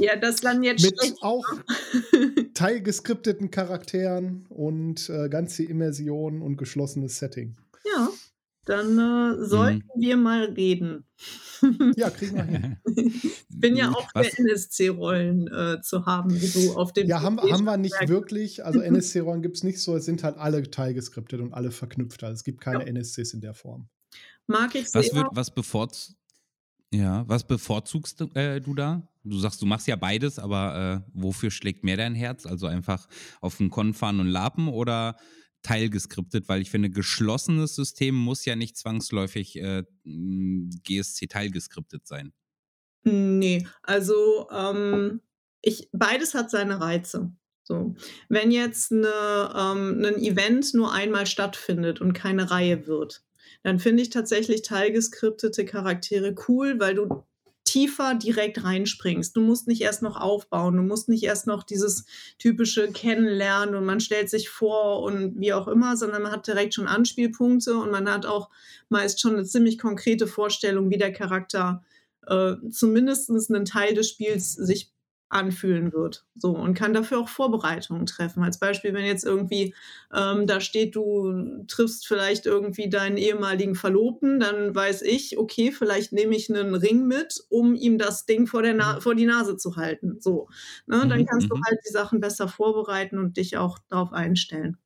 Ja, das dann jetzt Mit schlecht. auch teilgeskripteten Charakteren und äh, ganze Immersion und geschlossenes Setting. Ja, dann äh, sollten mhm. wir mal reden. ja, kriegen wir hin. Ich bin ja auch Was? für NSC-Rollen äh, zu haben, wie du auf dem. Ja, haben, haben wir nicht wirklich. Also NSC-Rollen gibt es nicht so. Es sind halt alle teilgeskriptet und alle verknüpft. Also es gibt keine ja. NSCs in der Form. Mag ich was, wird, was bevorzugt ja, was bevorzugst äh, du da? Du sagst, du machst ja beides, aber äh, wofür schlägt mehr dein Herz? Also einfach auf den Con fahren und lapen oder teilgeskriptet? Weil ich finde, geschlossenes System muss ja nicht zwangsläufig äh, GSC teilgeskriptet sein. Nee, also ähm, ich, beides hat seine Reize. So. Wenn jetzt eine, ähm, ein Event nur einmal stattfindet und keine Reihe wird, dann finde ich tatsächlich teilgeskriptete Charaktere cool, weil du tiefer direkt reinspringst. Du musst nicht erst noch aufbauen, du musst nicht erst noch dieses typische Kennenlernen und man stellt sich vor und wie auch immer, sondern man hat direkt schon Anspielpunkte und man hat auch meist schon eine ziemlich konkrete Vorstellung, wie der Charakter äh, zumindest einen Teil des Spiels sich anfühlen wird. So und kann dafür auch Vorbereitungen treffen. Als Beispiel, wenn jetzt irgendwie ähm, da steht, du triffst vielleicht irgendwie deinen ehemaligen Verlobten, dann weiß ich, okay, vielleicht nehme ich einen Ring mit, um ihm das Ding vor, der Na mhm. vor die Nase zu halten. So, ne? dann mhm, kannst du mhm. halt die Sachen besser vorbereiten und dich auch darauf einstellen.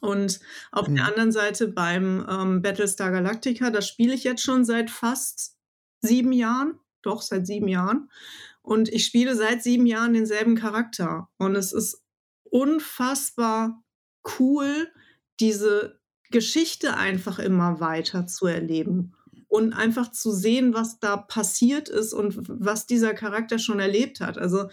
Und auf mhm. der anderen Seite beim ähm, Battlestar Galactica, das spiele ich jetzt schon seit fast sieben Jahren, doch seit sieben Jahren. Und ich spiele seit sieben Jahren denselben Charakter. Und es ist unfassbar cool, diese Geschichte einfach immer weiter zu erleben und einfach zu sehen, was da passiert ist und was dieser Charakter schon erlebt hat. Also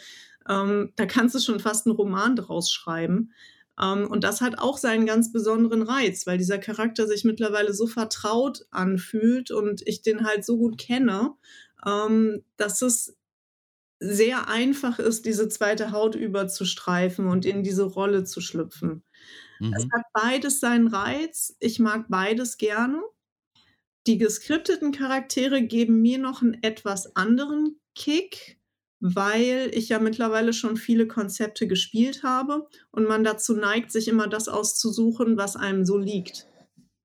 ähm, da kannst du schon fast einen Roman draus schreiben. Ähm, und das hat auch seinen ganz besonderen Reiz, weil dieser Charakter sich mittlerweile so vertraut anfühlt und ich den halt so gut kenne, ähm, dass es sehr einfach ist, diese zweite Haut überzustreifen und in diese Rolle zu schlüpfen. Mhm. Es hat beides seinen Reiz. Ich mag beides gerne. Die geskripteten Charaktere geben mir noch einen etwas anderen Kick, weil ich ja mittlerweile schon viele Konzepte gespielt habe und man dazu neigt, sich immer das auszusuchen, was einem so liegt.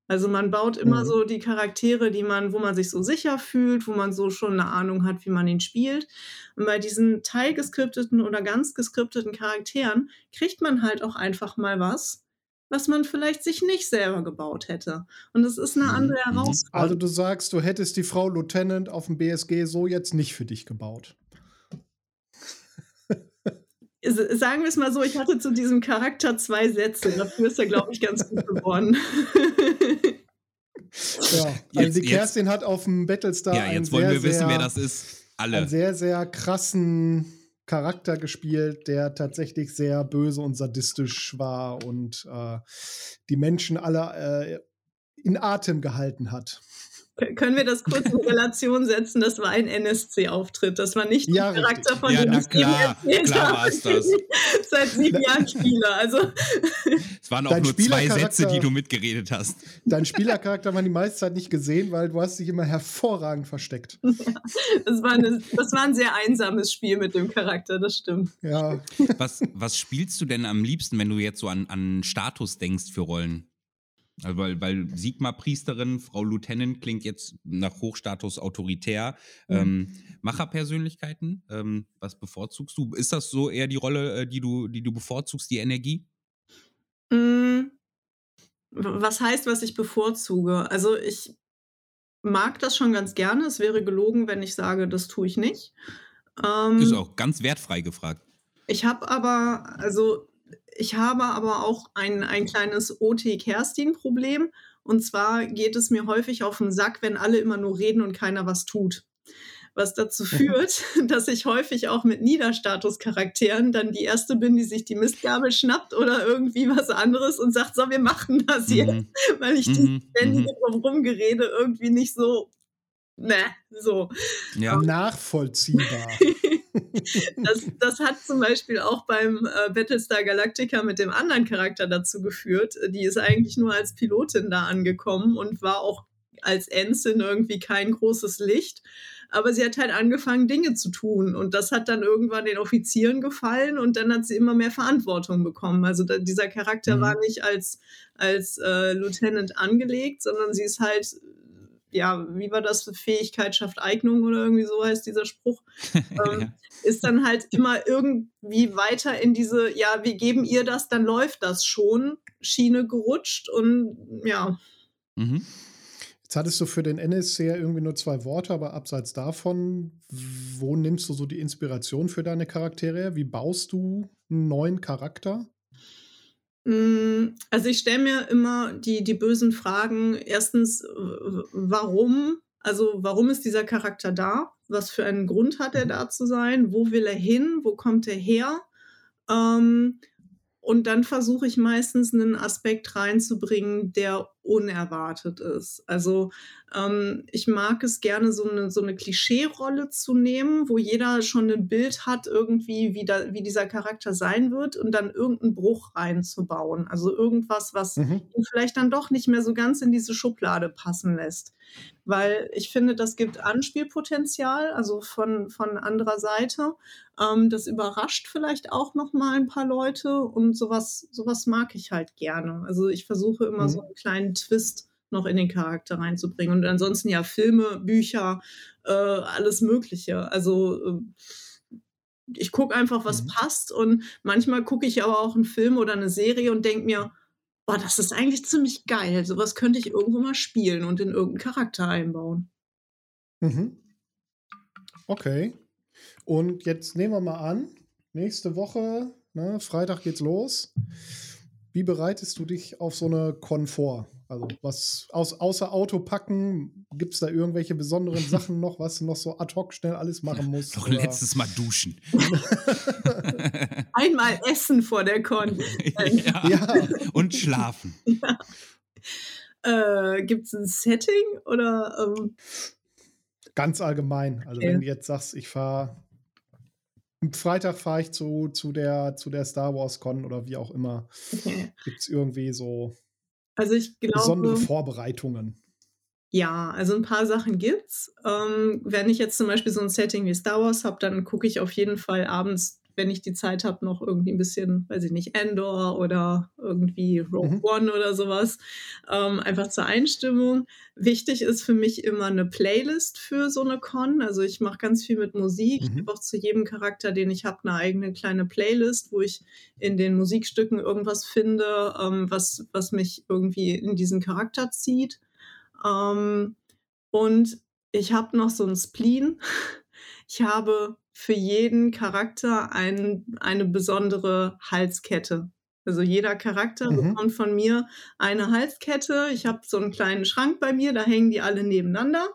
Also man baut immer mhm. so die Charaktere, die man, wo man sich so sicher fühlt, wo man so schon eine Ahnung hat, wie man ihn spielt. Und bei diesen teilgeskripteten oder ganz geskripteten Charakteren kriegt man halt auch einfach mal was, was man vielleicht sich nicht selber gebaut hätte. Und es ist eine mhm. andere mhm. Herausforderung. Also du sagst, du hättest die Frau Lieutenant auf dem BSG so jetzt nicht für dich gebaut sagen wir es mal so, ich hatte zu diesem Charakter zwei Sätze. Dafür ist er, glaube ich, ganz gut geworden. ja, also jetzt, die Kerstin jetzt, hat auf dem Battlestar. Ja, jetzt wollen sehr, wir wissen, sehr, wer das ist. Alle. Einen sehr, sehr krassen Charakter gespielt, der tatsächlich sehr böse und sadistisch war und äh, die Menschen alle äh, in Atem gehalten hat. Können wir das kurz in Relation setzen? Das war ein NSC-Auftritt. Das war nicht ja, der Charakter, von ja, dem ich klar, klar war es das. seit sieben Jahren spiele. Also es waren auch Dein nur zwei Sätze, die du mitgeredet hast. Dein Spielercharakter war die meiste Zeit nicht gesehen, weil du hast dich immer hervorragend versteckt. Ja, das, war eine, das war ein sehr einsames Spiel mit dem Charakter, das stimmt. Ja. Was, was spielst du denn am liebsten, wenn du jetzt so an, an Status denkst für Rollen? Also weil, weil Sigma-Priesterin, Frau Lieutenant klingt jetzt nach Hochstatus autoritär. Mhm. Ähm, Macherpersönlichkeiten, ähm, was bevorzugst du? Ist das so eher die Rolle, äh, die du, die du bevorzugst, die Energie? Mhm. Was heißt, was ich bevorzuge? Also ich mag das schon ganz gerne. Es wäre gelogen, wenn ich sage, das tue ich nicht. Ähm, Ist auch ganz wertfrei gefragt. Ich habe aber, also ich habe aber auch ein, ein kleines OT-Kerstin-Problem. Und zwar geht es mir häufig auf den Sack, wenn alle immer nur reden und keiner was tut. Was dazu mhm. führt, dass ich häufig auch mit Niederstatus-Charakteren dann die erste bin, die sich die Mistgabel schnappt oder irgendwie was anderes und sagt, so, wir machen das jetzt, mhm. weil ich mhm. die ständige mhm. Rumgerede irgendwie nicht so, ne, so. Ja. Nachvollziehbar. das, das hat zum Beispiel auch beim äh, Battlestar Galactica mit dem anderen Charakter dazu geführt. Die ist eigentlich nur als Pilotin da angekommen und war auch als Ensign irgendwie kein großes Licht. Aber sie hat halt angefangen, Dinge zu tun. Und das hat dann irgendwann den Offizieren gefallen und dann hat sie immer mehr Verantwortung bekommen. Also da, dieser Charakter mhm. war nicht als, als äh, Lieutenant angelegt, sondern sie ist halt ja, wie war das? Fähigkeit schafft Eignung oder irgendwie so heißt dieser Spruch. ähm, ja. Ist dann halt immer irgendwie weiter in diese, ja, wir geben ihr das, dann läuft das schon, Schiene gerutscht und ja. Mhm. Jetzt hattest du für den NSC ja irgendwie nur zwei Worte, aber abseits davon, wo nimmst du so die Inspiration für deine Charaktere? Wie baust du einen neuen Charakter? Mm, also ich stelle mir immer die, die bösen Fragen. Erstens, warum? Also warum ist dieser Charakter da? Was für einen Grund hat er da zu sein? Wo will er hin? Wo kommt er her? Ähm, und dann versuche ich meistens einen Aspekt reinzubringen, der unerwartet ist. Also ähm, ich mag es gerne, so eine, so eine Klischee-Rolle zu nehmen, wo jeder schon ein Bild hat, irgendwie, wie, da, wie dieser Charakter sein wird und dann irgendeinen Bruch reinzubauen. Also irgendwas, was mhm. ihn vielleicht dann doch nicht mehr so ganz in diese Schublade passen lässt. Weil ich finde, das gibt Anspielpotenzial, also von, von anderer Seite. Ähm, das überrascht vielleicht auch noch mal ein paar Leute und sowas, sowas mag ich halt gerne. Also ich versuche immer mhm. so einen kleinen Twist noch in den Charakter reinzubringen. Und ansonsten ja Filme, Bücher, äh, alles Mögliche. Also äh, ich gucke einfach, was mhm. passt. Und manchmal gucke ich aber auch einen Film oder eine Serie und denke mir, boah, das ist eigentlich ziemlich geil. Sowas könnte ich irgendwo mal spielen und in irgendeinen Charakter einbauen. Mhm. Okay. Und jetzt nehmen wir mal an, nächste Woche, ne, Freitag geht's los. Wie bereitest du dich auf so eine Komfort? Also was aus, außer Auto packen, gibt es da irgendwelche besonderen Sachen noch, was du noch so ad hoc schnell alles machen musst? Doch letztes Mal duschen. Einmal essen vor der Con. ja. ja. Und schlafen. Ja. Äh, gibt es ein Setting oder? Ähm? Ganz allgemein. Also okay. wenn du jetzt sagst, ich fahre am Freitag fahre ich zu, zu, der, zu der Star Wars Con oder wie auch immer. Okay. Gibt es irgendwie so also ich glaube, besondere Vorbereitungen? Ja, also ein paar Sachen gibt's. Ähm, wenn ich jetzt zum Beispiel so ein Setting wie Star Wars habe, dann gucke ich auf jeden Fall abends, wenn ich die Zeit habe, noch irgendwie ein bisschen, weiß ich nicht, Endor oder irgendwie Rogue mhm. One oder sowas. Ähm, einfach zur Einstimmung. Wichtig ist für mich immer eine Playlist für so eine Con. Also ich mache ganz viel mit Musik. Mhm. Ich habe auch zu jedem Charakter, den ich habe, eine eigene kleine Playlist, wo ich in den Musikstücken irgendwas finde, ähm, was, was mich irgendwie in diesen Charakter zieht. Ähm, und ich habe noch so ein Spleen. Ich habe für jeden Charakter ein, eine besondere Halskette. Also jeder Charakter mhm. bekommt von mir eine Halskette. Ich habe so einen kleinen Schrank bei mir, da hängen die alle nebeneinander.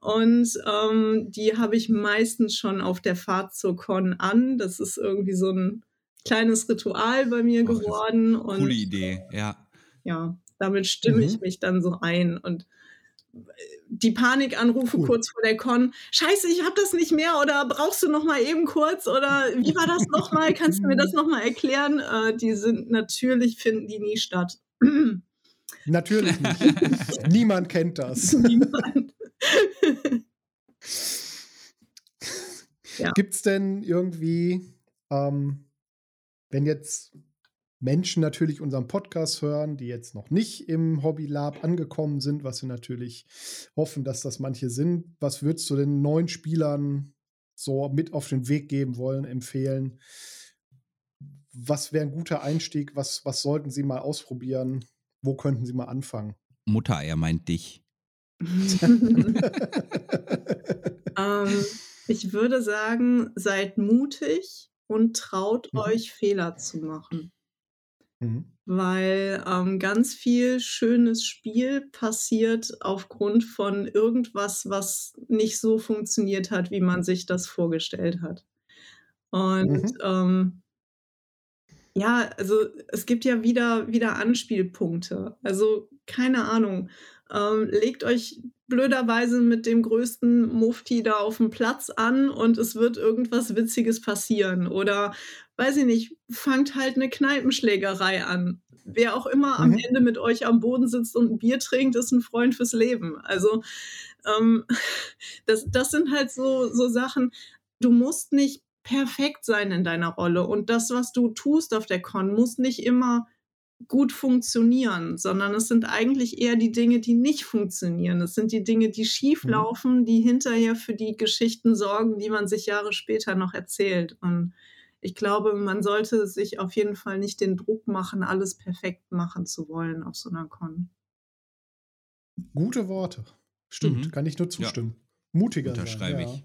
Und ähm, die habe ich meistens schon auf der Fahrt zur Con an. Das ist irgendwie so ein kleines Ritual bei mir Ach, geworden. coole Idee, ja. Ja, damit stimme mhm. ich mich dann so ein. Und die Panikanrufe cool. kurz vor der Con. Scheiße, ich habe das nicht mehr oder brauchst du noch mal eben kurz oder wie war das noch mal? Kannst du mir das noch mal erklären? Äh, die sind natürlich finden die nie statt. Natürlich nicht. Niemand kennt das. Niemand. ja. Gibt es denn irgendwie, ähm, wenn jetzt Menschen natürlich unseren Podcast hören, die jetzt noch nicht im Hobby Lab angekommen sind, was wir natürlich hoffen, dass das manche sind. Was würdest du den neuen Spielern so mit auf den Weg geben wollen, empfehlen? Was wäre ein guter Einstieg? Was, was sollten sie mal ausprobieren? Wo könnten sie mal anfangen? Mutter, er meint dich. ähm, ich würde sagen, seid mutig und traut mhm. euch Fehler zu machen. Mhm. Weil ähm, ganz viel schönes Spiel passiert aufgrund von irgendwas, was nicht so funktioniert hat, wie man sich das vorgestellt hat. Und mhm. ähm, ja, also es gibt ja wieder, wieder Anspielpunkte. Also keine Ahnung. Ähm, legt euch blöderweise mit dem größten Mufti da auf dem Platz an und es wird irgendwas Witziges passieren. Oder, weiß ich nicht, fangt halt eine Kneipenschlägerei an. Wer auch immer mhm. am Ende mit euch am Boden sitzt und ein Bier trinkt, ist ein Freund fürs Leben. Also, ähm, das, das sind halt so, so Sachen. Du musst nicht perfekt sein in deiner Rolle und das, was du tust auf der Con, muss nicht immer gut funktionieren, sondern es sind eigentlich eher die Dinge, die nicht funktionieren. Es sind die Dinge, die schief mhm. laufen, die hinterher für die Geschichten sorgen, die man sich Jahre später noch erzählt. Und ich glaube, man sollte sich auf jeden Fall nicht den Druck machen, alles perfekt machen zu wollen auf so einer Con. Gute Worte. Stimmt, mhm. kann ich nur zustimmen. Ja. Mutiger Unterschreibe sein. Ja. ich.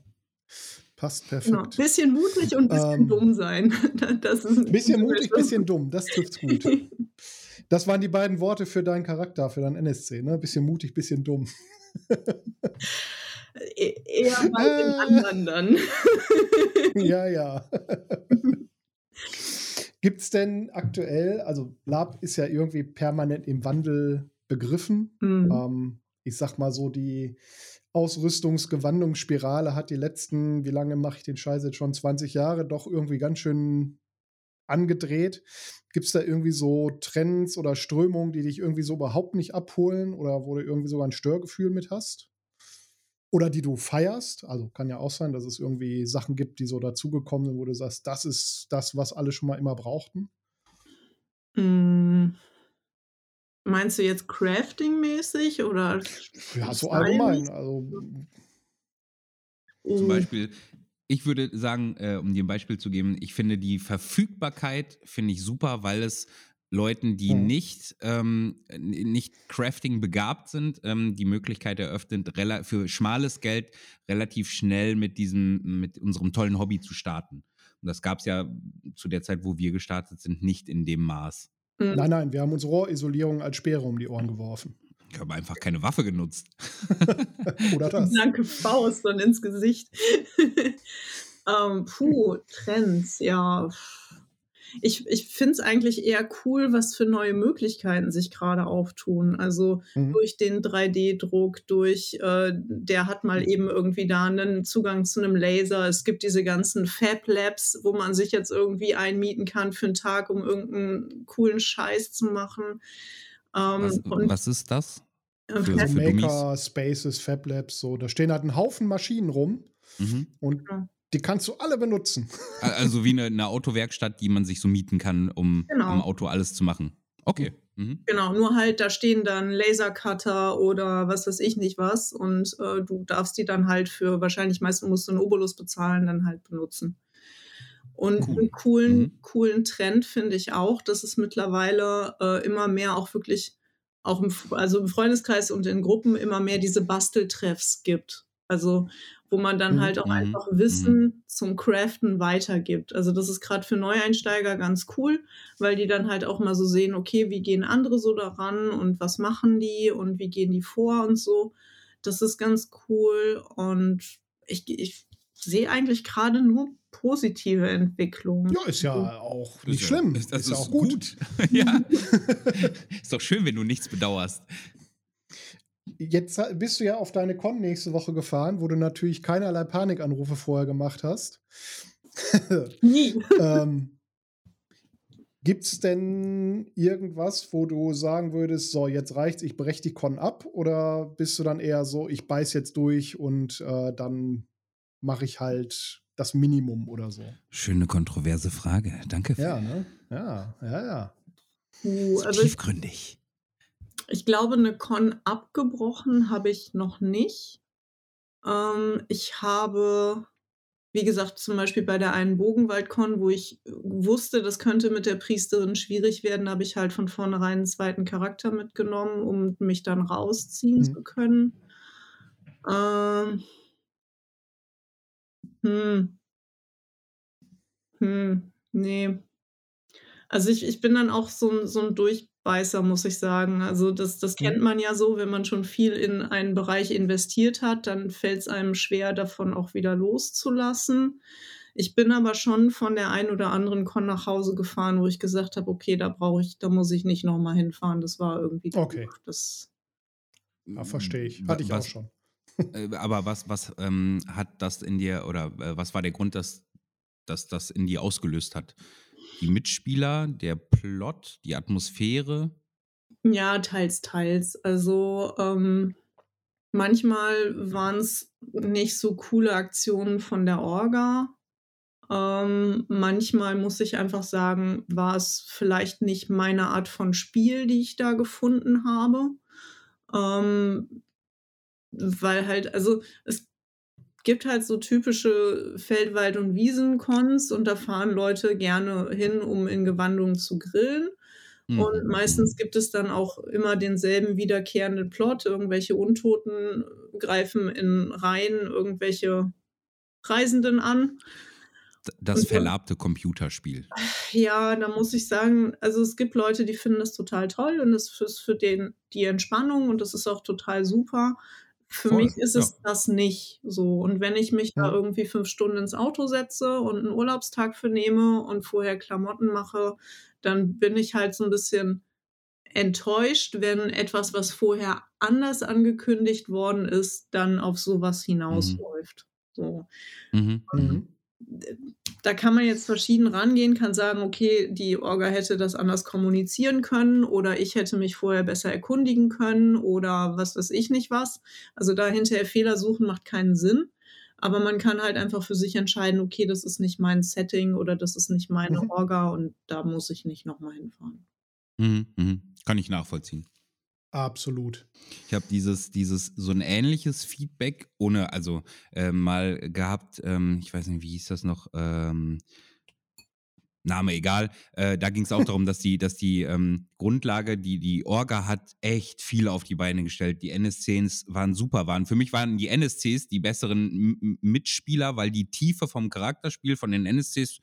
Passt perfekt. Genau. Bisschen mutig und bisschen ähm, dumm sein. Das ist bisschen mutig, bisschen dumm. Das trifft's gut. Das waren die beiden Worte für deinen Charakter, für deinen NSC, ne? Bisschen mutig, bisschen dumm. E eher mal den äh. anderen dann. ja, ja. Gibt es denn aktuell, also Lab ist ja irgendwie permanent im Wandel begriffen. Mhm. Ähm, ich sag mal so, die Ausrüstungsgewandungsspirale hat die letzten, wie lange mache ich den Scheiß jetzt schon, 20 Jahre, doch irgendwie ganz schön angedreht. Gibt es da irgendwie so Trends oder Strömungen, die dich irgendwie so überhaupt nicht abholen oder wo du irgendwie sogar ein Störgefühl mit hast? Oder die du feierst? Also kann ja auch sein, dass es irgendwie Sachen gibt, die so dazugekommen sind, wo du sagst, das ist das, was alle schon mal immer brauchten? Mm. Meinst du jetzt Crafting-mäßig oder? Ja, so allgemein. Also, Zum Beispiel, ich würde sagen, äh, um dir ein Beispiel zu geben, ich finde die Verfügbarkeit finde ich super, weil es Leuten, die mhm. nicht, ähm, nicht Crafting begabt sind, ähm, die Möglichkeit eröffnet, für schmales Geld relativ schnell mit diesem, mit unserem tollen Hobby zu starten. Und das gab es ja zu der Zeit, wo wir gestartet sind, nicht in dem Maß. Mhm. Nein, nein, wir haben uns Rohrisolierung als Speere um die Ohren geworfen. Ich habe einfach keine Waffe genutzt. Oder das. Danke Faust und ins Gesicht. ähm, puh, Trends, ja ich, ich finde es eigentlich eher cool, was für neue Möglichkeiten sich gerade auftun. Also mhm. durch den 3D-Druck, durch, äh, der hat mal eben irgendwie da einen Zugang zu einem Laser. Es gibt diese ganzen Fab Labs, wo man sich jetzt irgendwie einmieten kann für einen Tag, um irgendeinen coolen Scheiß zu machen. Ähm, was, was, ist das? Für, für Maker, Spaces, Fab Labs, so. Da stehen halt ein Haufen Maschinen rum. Mhm. Und ja. Die kannst du alle benutzen. Also wie eine, eine Autowerkstatt, die man sich so mieten kann, um genau. am Auto alles zu machen. Okay. Mhm. Genau, nur halt, da stehen dann Lasercutter oder was weiß ich nicht was und äh, du darfst die dann halt für, wahrscheinlich meistens musst du einen Obolus bezahlen, dann halt benutzen. Und cool. einen coolen, mhm. coolen Trend finde ich auch, dass es mittlerweile äh, immer mehr auch wirklich, auch im, also im Freundeskreis und in Gruppen immer mehr diese Basteltreffs gibt. Also wo man dann halt auch mhm. einfach Wissen mhm. zum Craften weitergibt. Also das ist gerade für Neueinsteiger ganz cool, weil die dann halt auch mal so sehen, okay, wie gehen andere so daran und was machen die und wie gehen die vor und so. Das ist ganz cool und ich, ich sehe eigentlich gerade nur positive Entwicklungen. Ja, ist ja also auch nicht schlimm. Ist, das ist, ist auch gut. gut. ja. ist doch schön, wenn du nichts bedauerst. Jetzt bist du ja auf deine Con nächste Woche gefahren, wo du natürlich keinerlei Panikanrufe vorher gemacht hast. Nie. ähm, Gibt es denn irgendwas, wo du sagen würdest, so, jetzt reicht's, ich breche die Con ab? Oder bist du dann eher so, ich beiß jetzt durch und äh, dann mache ich halt das Minimum oder so? Schöne kontroverse Frage. Danke. Ja, ne? Ja, ja, ja. Uh, also tiefgründig. Ich, glaube, eine Con abgebrochen habe ich noch nicht. Ähm, ich habe wie gesagt, zum Beispiel bei der einen Bogenwaldkon, wo ich wusste, das könnte mit der Priesterin schwierig werden, habe ich halt von vornherein einen zweiten Charakter mitgenommen, um mich dann rausziehen mhm. zu können. Ähm. Hm. Hm. Nee. Also ich, ich bin dann auch so, so ein Durch, Beißer, muss ich sagen. Also das, das kennt mhm. man ja so, wenn man schon viel in einen Bereich investiert hat, dann fällt es einem schwer, davon auch wieder loszulassen. Ich bin aber schon von der einen oder anderen Con nach Hause gefahren, wo ich gesagt habe, okay, da brauche ich, da muss ich nicht nochmal hinfahren. Das war irgendwie okay. Das ja, verstehe ich. Hatte ich was, auch schon. Äh, aber was, was ähm, hat das in dir oder äh, was war der Grund, dass, dass das in dir ausgelöst hat? Die Mitspieler, der Plot, die Atmosphäre? Ja, teils, teils. Also ähm, manchmal waren es nicht so coole Aktionen von der Orga. Ähm, manchmal muss ich einfach sagen, war es vielleicht nicht meine Art von Spiel, die ich da gefunden habe. Ähm, weil halt, also es gibt halt so typische Feldwald- und Wiesenkons und da fahren Leute gerne hin, um in Gewandungen zu grillen. Mhm. Und meistens gibt es dann auch immer denselben wiederkehrenden Plot. Irgendwelche Untoten greifen in Reihen irgendwelche Reisenden an. Das und, verlabte Computerspiel. Ja, da muss ich sagen, also es gibt Leute, die finden das total toll und es ist für den die Entspannung und das ist auch total super. Für Voll, mich ist es ja. das nicht so. Und wenn ich mich ja. da irgendwie fünf Stunden ins Auto setze und einen Urlaubstag für nehme und vorher Klamotten mache, dann bin ich halt so ein bisschen enttäuscht, wenn etwas, was vorher anders angekündigt worden ist, dann auf sowas mhm. hinausläuft. Mhm. So. Mhm. mhm da kann man jetzt verschieden rangehen, kann sagen, okay, die Orga hätte das anders kommunizieren können oder ich hätte mich vorher besser erkundigen können oder was weiß ich nicht was. Also da hinterher Fehler suchen macht keinen Sinn. Aber man kann halt einfach für sich entscheiden, okay, das ist nicht mein Setting oder das ist nicht meine mhm. Orga und da muss ich nicht nochmal hinfahren. Mhm, mh. Kann ich nachvollziehen. Absolut. Ich habe dieses, dieses, so ein ähnliches Feedback, ohne, also äh, mal gehabt, ähm, ich weiß nicht, wie hieß das noch, ähm, Name egal. Äh, da ging es auch darum, dass die, dass die ähm, Grundlage, die die Orga hat, echt viel auf die Beine gestellt. Die NSCs waren super, waren für mich waren die NSCs die besseren M Mitspieler, weil die Tiefe vom Charakterspiel von den NSCs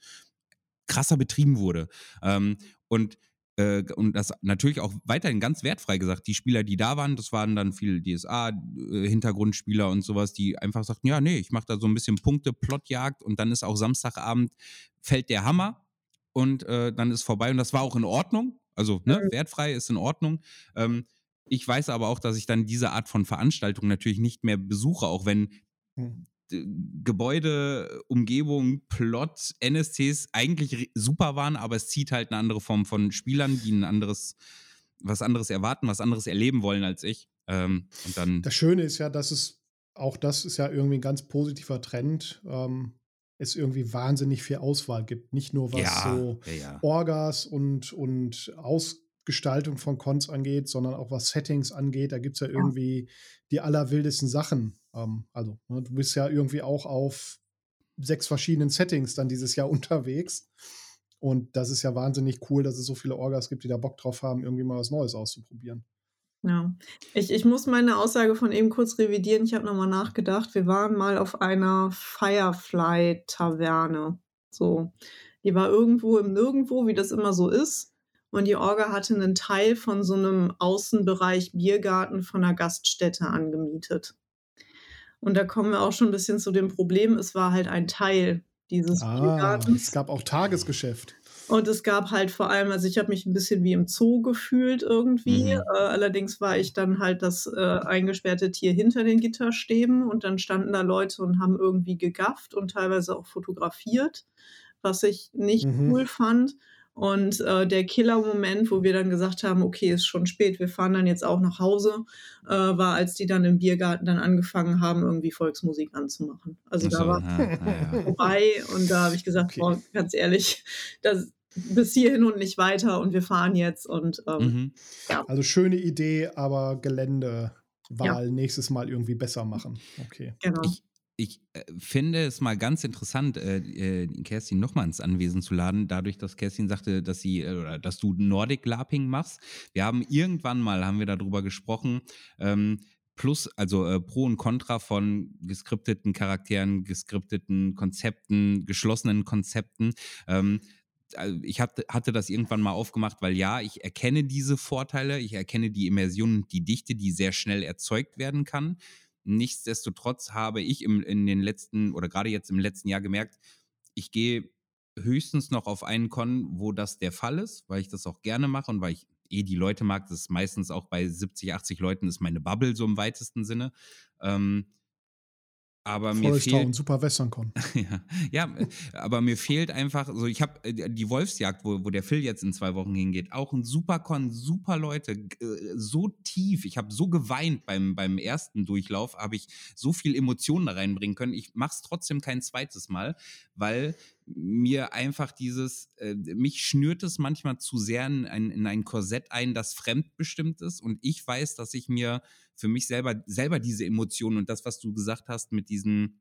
krasser betrieben wurde. Ähm, und äh, und das natürlich auch weiterhin ganz wertfrei gesagt. Die Spieler, die da waren, das waren dann viele DSA-Hintergrundspieler äh, und sowas, die einfach sagten, ja, nee, ich mache da so ein bisschen Punkte, Plotjagd und dann ist auch Samstagabend, fällt der Hammer und äh, dann ist vorbei und das war auch in Ordnung. Also ne, wertfrei ist in Ordnung. Ähm, ich weiß aber auch, dass ich dann diese Art von Veranstaltung natürlich nicht mehr besuche, auch wenn hm. Gebäude, Umgebung, Plot, NSCs eigentlich super waren, aber es zieht halt eine andere Form von Spielern, die ein anderes, was anderes erwarten, was anderes erleben wollen als ich. Ähm, und dann das Schöne ist ja, dass es auch das ist ja irgendwie ein ganz positiver Trend. Ähm, es irgendwie wahnsinnig viel Auswahl gibt. Nicht nur was ja, so ja, ja. Orgas und, und Ausgestaltung von Cons angeht, sondern auch was Settings angeht. Da gibt es ja irgendwie die allerwildesten Sachen. Ähm, also, ne, du bist ja irgendwie auch auf sechs verschiedenen Settings dann dieses Jahr unterwegs. Und das ist ja wahnsinnig cool, dass es so viele Orgas gibt, die da Bock drauf haben, irgendwie mal was Neues auszuprobieren. Ja, ich, ich muss meine Aussage von eben kurz revidieren. Ich habe nochmal nachgedacht. Wir waren mal auf einer Firefly-Taverne. So, die war irgendwo im Nirgendwo, wie das immer so ist. Und die Orga hatte einen Teil von so einem Außenbereich Biergarten von einer Gaststätte angemietet. Und da kommen wir auch schon ein bisschen zu dem Problem, es war halt ein Teil dieses ah, Biergartens. Es gab auch Tagesgeschäft. Und es gab halt vor allem, also ich habe mich ein bisschen wie im Zoo gefühlt irgendwie. Mhm. Äh, allerdings war ich dann halt das äh, eingesperrte Tier hinter den Gitterstäben und dann standen da Leute und haben irgendwie gegafft und teilweise auch fotografiert, was ich nicht Mhm. cool fand. Und äh, der Killer-Moment, wo wir dann gesagt haben, okay, ist schon spät, wir fahren dann jetzt auch nach Hause, äh, war, als die dann im Biergarten dann angefangen haben, irgendwie Volksmusik anzumachen. Also Ach da so, war ja, ja, ja. vorbei und da habe ich gesagt, Okay. boah, ganz ehrlich, das bis hierhin und nicht weiter und wir fahren jetzt und ähm, Mhm. Also schöne Idee, aber Geländewahl nächstes Mal irgendwie besser machen. Okay. genau. Ich, ich äh, finde es mal ganz interessant, äh, äh, Kerstin nochmal ins Anwesen zu laden, dadurch, dass Kerstin sagte, dass sie äh, oder dass du Nordic Laping machst. Wir haben irgendwann mal haben wir darüber gesprochen. Ähm, Plus, also äh, Pro und Contra von geskripteten Charakteren, geskripteten Konzepten, geschlossenen Konzepten. Ähm, also ich hatte, hatte das irgendwann mal aufgemacht, weil ja, ich erkenne diese Vorteile, ich erkenne die Immersion und die Dichte, die sehr schnell erzeugt werden kann. Nichtsdestotrotz habe ich im, in den letzten oder gerade jetzt im letzten Jahr gemerkt, ich gehe höchstens noch auf einen Con, wo das der Fall ist, weil ich das auch gerne mache und weil ich eh die Leute mag. Das ist meistens auch bei 70, 80 Leuten ist meine Bubble so im weitesten Sinne. Ähm, aber mir fehlt Town, Super Westerncon. ja, ja, äh, aber mir fehlt einfach, so ich habe die Wolfsjagd, wo, wo der Phil jetzt in zwei Wochen hingeht, auch ein super Con, super Leute, äh, so tief. Ich habe so geweint beim, beim ersten Durchlauf, habe ich so viel Emotionen da reinbringen können. Ich mache es trotzdem kein zweites Mal, weil mir einfach dieses, äh, mich schnürt es manchmal zu sehr in ein, in ein Korsett ein, das fremdbestimmt ist. Und ich weiß, dass ich mir für mich selber, selber diese Emotionen und das, was du gesagt hast mit diesen,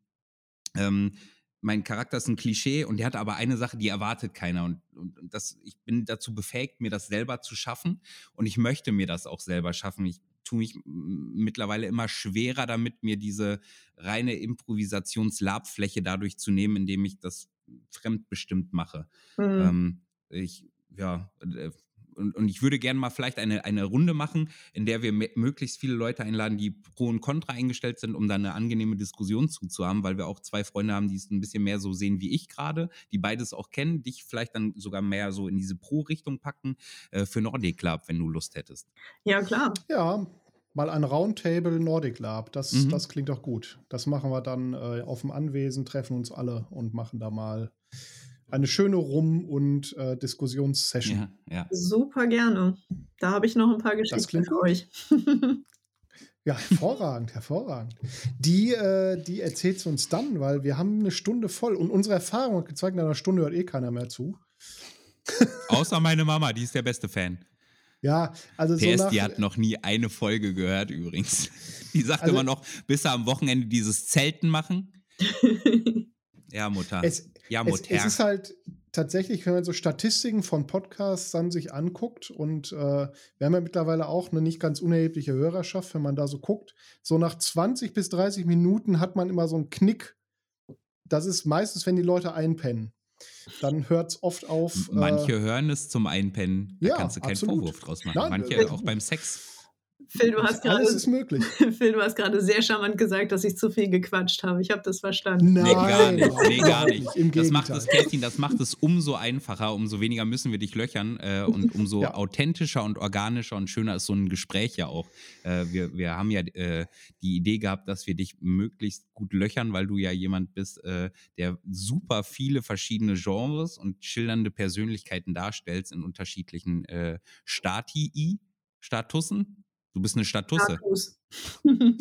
ähm, mein Charakter ist ein Klischee und der hat aber eine Sache, die erwartet keiner. Und, und, und das, ich bin dazu befähigt, mir das selber zu schaffen. Und ich möchte mir das auch selber schaffen. Ich tue mich mittlerweile immer schwerer damit, mir diese reine Improvisationslabfläche dadurch zu nehmen, indem ich das fremdbestimmt mache. Mhm. Ähm, ich, ja, äh, und, und ich würde gerne mal vielleicht eine, eine Runde machen, in der wir möglichst viele Leute einladen, die pro und contra eingestellt sind, um da eine angenehme Diskussion zuzuhaben, weil wir auch zwei Freunde haben, die es ein bisschen mehr so sehen wie ich gerade, die beides auch kennen, dich vielleicht dann sogar mehr so in diese Pro-Richtung packen äh, für Nordic Club, wenn du Lust hättest. ja, klar. Ja, mal ein Roundtable Nordic Lab. Das, Mhm. das klingt doch gut. Das machen wir dann äh, auf dem Anwesen, treffen uns alle und machen da mal eine schöne Rum- und äh, Diskussionssession. Ja, ja. Super gerne. Da habe ich noch ein paar Geschichten für euch. Ja, hervorragend, hervorragend. Die, äh, die erzählt sie uns dann, weil wir haben eine Stunde voll und unsere Erfahrung hat gezeigt, in einer Stunde hört eh keiner mehr zu. Außer meine Mama, die ist der beste Fan. Ja, also so PS, nach, die hat noch nie eine Folge gehört übrigens. Die sagt Also- immer noch, bis am Wochenende dieses Zelten machen. Ja, Mutter. es, ja, es, Mutter. es ist halt tatsächlich, wenn man so Statistiken von Podcasts dann sich anguckt und äh, wir haben ja mittlerweile auch eine nicht ganz unerhebliche Hörerschaft, wenn man da so guckt, so nach 20 bis 30 Minuten hat man immer so einen Knick. Das ist meistens, wenn die Leute einpennen. Dann hört es oft auf. Manche äh, hören es zum Einpennen. Da ja, kannst du keinen absolut. Vorwurf draus machen. Nein, Manche äh, auch beim Sex. Phil, du hast gerade alles ist möglich. Phil, du hast gerade sehr charmant gesagt, dass ich zu viel gequatscht habe. Ich habe das verstanden. Nein, Nee, gar nicht. Nee, gar nicht. Im Das macht es, Kerstin, das macht es umso einfacher, umso weniger müssen wir dich löchern äh, und umso Ja. authentischer und organischer und schöner ist so ein Gespräch ja auch. Äh, wir, wir haben ja äh, die Idee gehabt, dass wir dich möglichst gut löchern, weil du ja jemand bist, äh, der super viele verschiedene Genres und schildernde Persönlichkeiten darstellst in unterschiedlichen äh, Stati, Statussen. Du bist eine Statusse. Status.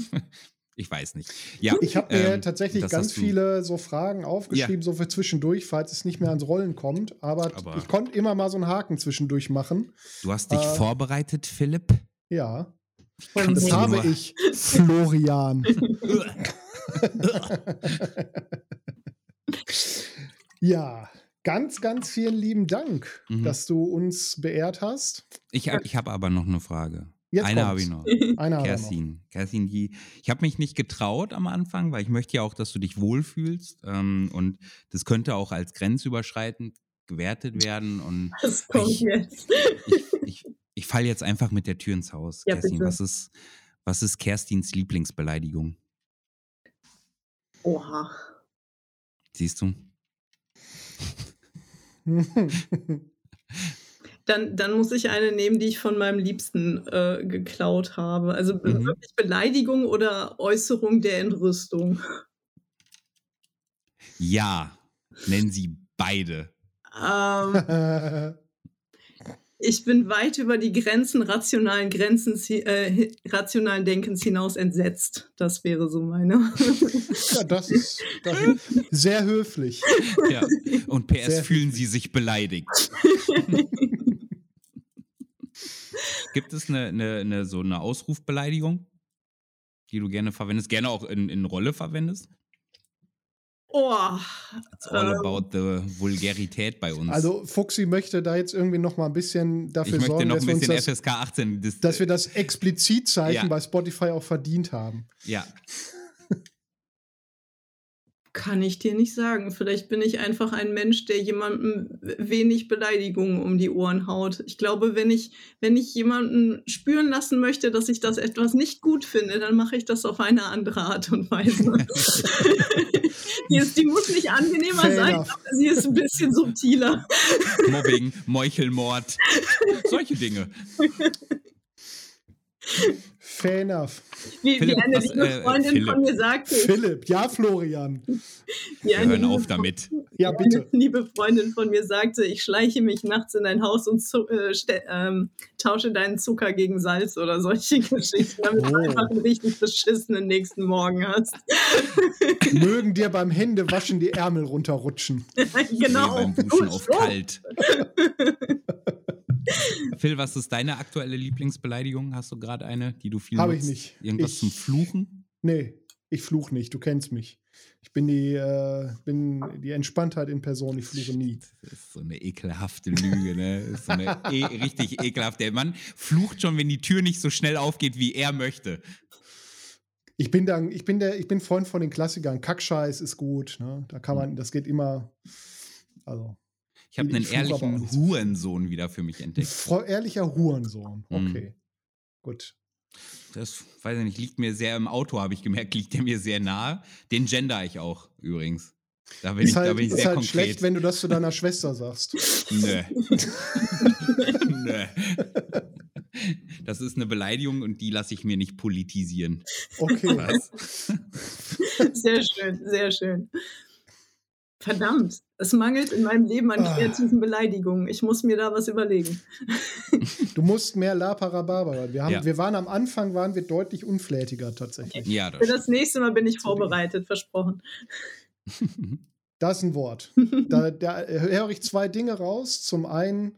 Ich weiß nicht. Ja, Ich habe mir ähm, tatsächlich ganz viele so Fragen aufgeschrieben, so für zwischendurch, falls es nicht mehr ans Rollen kommt. Aber, Aber- ich konnte immer mal so einen Haken zwischendurch machen. Du hast dich Äh, vorbereitet, Philipp? Ja, Kannst das habe ich, Florian. ja, ganz, ganz vielen lieben Dank, Mhm. dass du uns beehrt hast. Ich habe ich hab aber noch eine Frage. Jetzt Eine habe ich noch. Noch. Kerstin. Kerstin, die, ich habe mich nicht getraut am Anfang, weil ich möchte ja auch, dass du dich wohlfühlst. Ähm, und das könnte auch als grenzüberschreitend gewertet werden. Und Das kommt Ich- jetzt. ich, ich, ich falle jetzt einfach mit der Tür ins Haus. Ja, Kerstin, bitte. was ist, was ist Kerstins Lieblingsbeleidigung? Oha. Siehst du? Dann, dann muss ich eine nehmen, die ich von meinem Liebsten äh, geklaut habe. Also mhm. wirklich Beleidigung oder Äußerung der Entrüstung. Ja, nennen Sie beide. Ähm, ich bin weit über die Grenzen rationalen Grenzen, äh, rationalen Denkens hinaus entsetzt. Das wäre so meine. ja, das ist, das ist sehr höflich. Ja. Und PS sehr fühlen Sie sich beleidigt. Gibt es eine, eine, eine, so eine Ausrufbeleidigung, die du gerne verwendest, gerne auch in, in Rolle verwendest? Oh. It's all ähm, about the Vulgarität bei uns. Also Fuxi möchte da jetzt irgendwie noch mal ein bisschen dafür sorgen, dass, wir das, FSK 18 das, dass wir das Explizitzeichen ja. bei Spotify auch verdient haben. Ja. Kann ich dir nicht sagen. Vielleicht bin ich einfach ein Mensch, der jemandem wenig Beleidigungen um die Ohren haut. Ich glaube, wenn ich, wenn ich jemanden spüren lassen möchte, dass ich das etwas nicht gut finde, dann mache ich das auf eine andere Art und Weise. die, ist, die muss nicht angenehmer Fair sein, enough. aber sie ist ein bisschen subtiler. Mobbing, Meuchelmord, solche Dinge. Fair enough. Wie, Philipp, wie eine was, liebe äh, Freundin äh, von mir sagte. Philipp, ja, Florian. Wir hören auf damit. Ja, bitte. Eine liebe Freundin von mir sagte, ich schleiche mich nachts in dein Haus und zu, äh, ähm, tausche deinen Zucker gegen Salz oder solche Geschichten, damit oh. du einfach einen richtig beschissenen nächsten Morgen hast. Mögen dir beim Händewaschen die Ärmel runterrutschen. genau. Nee, beim Duschen auf kalt. Phil, was ist deine aktuelle Lieblingsbeleidigung? Hast du gerade eine, die du viel Habe ich nicht. Irgendwas ich, zum Fluchen? Nee, ich fluche nicht. Du kennst mich. Ich bin die, äh, bin die Entspanntheit in Person, ich fluche nie. Das ist so eine ekelhafte Lüge, ne? Das ist so eine e richtig ekelhafte. Der Mann flucht schon, wenn die Tür nicht so schnell aufgeht, wie er möchte. Ich bin dann, ich bin der, ich bin Freund von den Klassikern. Kackscheiß ist gut, ne? Da kann man, das geht immer. Also. Ich habe einen ehrlichen Hurensohn wieder für mich entdeckt. Ein ehrlicher Hurensohn, mhm. okay. Mhm. Gut. Das, weiß ich nicht, liegt mir sehr im Auto, habe ich gemerkt, liegt der mir sehr nahe. Den gender ich auch übrigens. Da bin ist ich, halt, da bin ich sehr ist halt konkret. schlecht, wenn du das zu deiner Schwester sagst. Nö. Nö. Das ist eine Beleidigung und die lasse ich mir nicht politisieren. Okay. Was? Sehr schön, sehr schön. Verdammt, es mangelt in meinem Leben an ah. kreativen Beleidigungen. Ich muss mir da was überlegen. Du musst mehr La Parababa. Wir, haben, ja. wir waren am Anfang, waren wir deutlich unflätiger tatsächlich. Ja, das Für das nächste Mal bin ich vorbereitet, versprochen. Das ist ein Wort. Da, da höre ich zwei Dinge raus. Zum einen,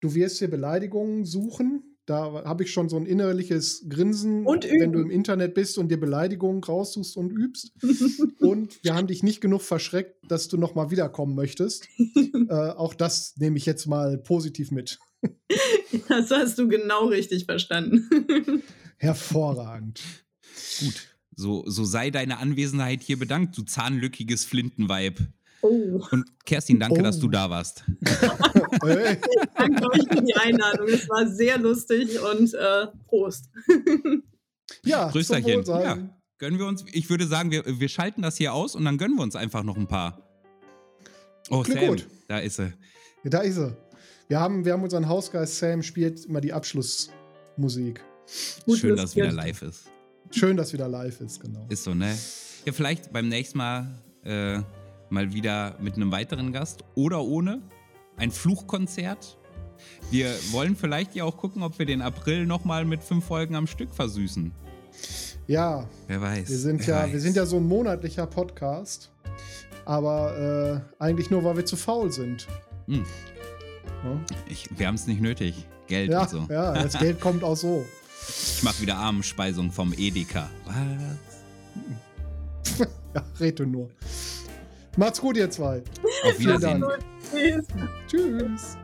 du wirst hier Beleidigungen suchen, da habe ich schon so ein innerliches Grinsen, wenn du im Internet bist und dir Beleidigungen raussuchst und übst. und wir haben dich nicht genug verschreckt, dass du noch mal wiederkommen möchtest. äh, auch das nehme ich jetzt mal positiv mit. das hast du genau richtig verstanden. Hervorragend. Gut. So, so sei deine Anwesenheit hier bedankt, du zahnlückiges Flintenweib. Oh. Und Kerstin, danke, oh. dass du da warst. danke euch für die Einladung. Es war sehr lustig und äh, Prost. ja, Grüßerchen. Ja, gönnen wir uns. Ich würde sagen, wir, wir schalten das hier aus und dann gönnen wir uns einfach noch ein paar. Oh, Klingt Sam, gut. da ist sie. Ja, da ist sie. Wir haben, wir haben unseren Hausgeist Sam spielt immer die Abschlussmusik. Gut, Schön, dass wieder live ist. Schön, dass wieder live ist, genau. Ist so, ne? Ja, vielleicht beim nächsten Mal äh, mal wieder mit einem weiteren Gast oder ohne. Ein Fluchkonzert. Wir wollen vielleicht ja auch gucken, ob wir den April nochmal mit fünf Folgen am Stück versüßen. Ja. Wer weiß. Wir sind, ja, weiß. wir sind ja so ein monatlicher Podcast. Aber äh, eigentlich nur, weil wir zu faul sind. Hm. Ja? Ich, wir haben es nicht nötig. Geld ja, und so. Ja, das Geld kommt auch so. Ich mache wieder Armenspeisung vom Edeka. Was? ja, rede nur. Macht's gut, ihr zwei. Auf Wiedersehen. Tschüss. Tschüss.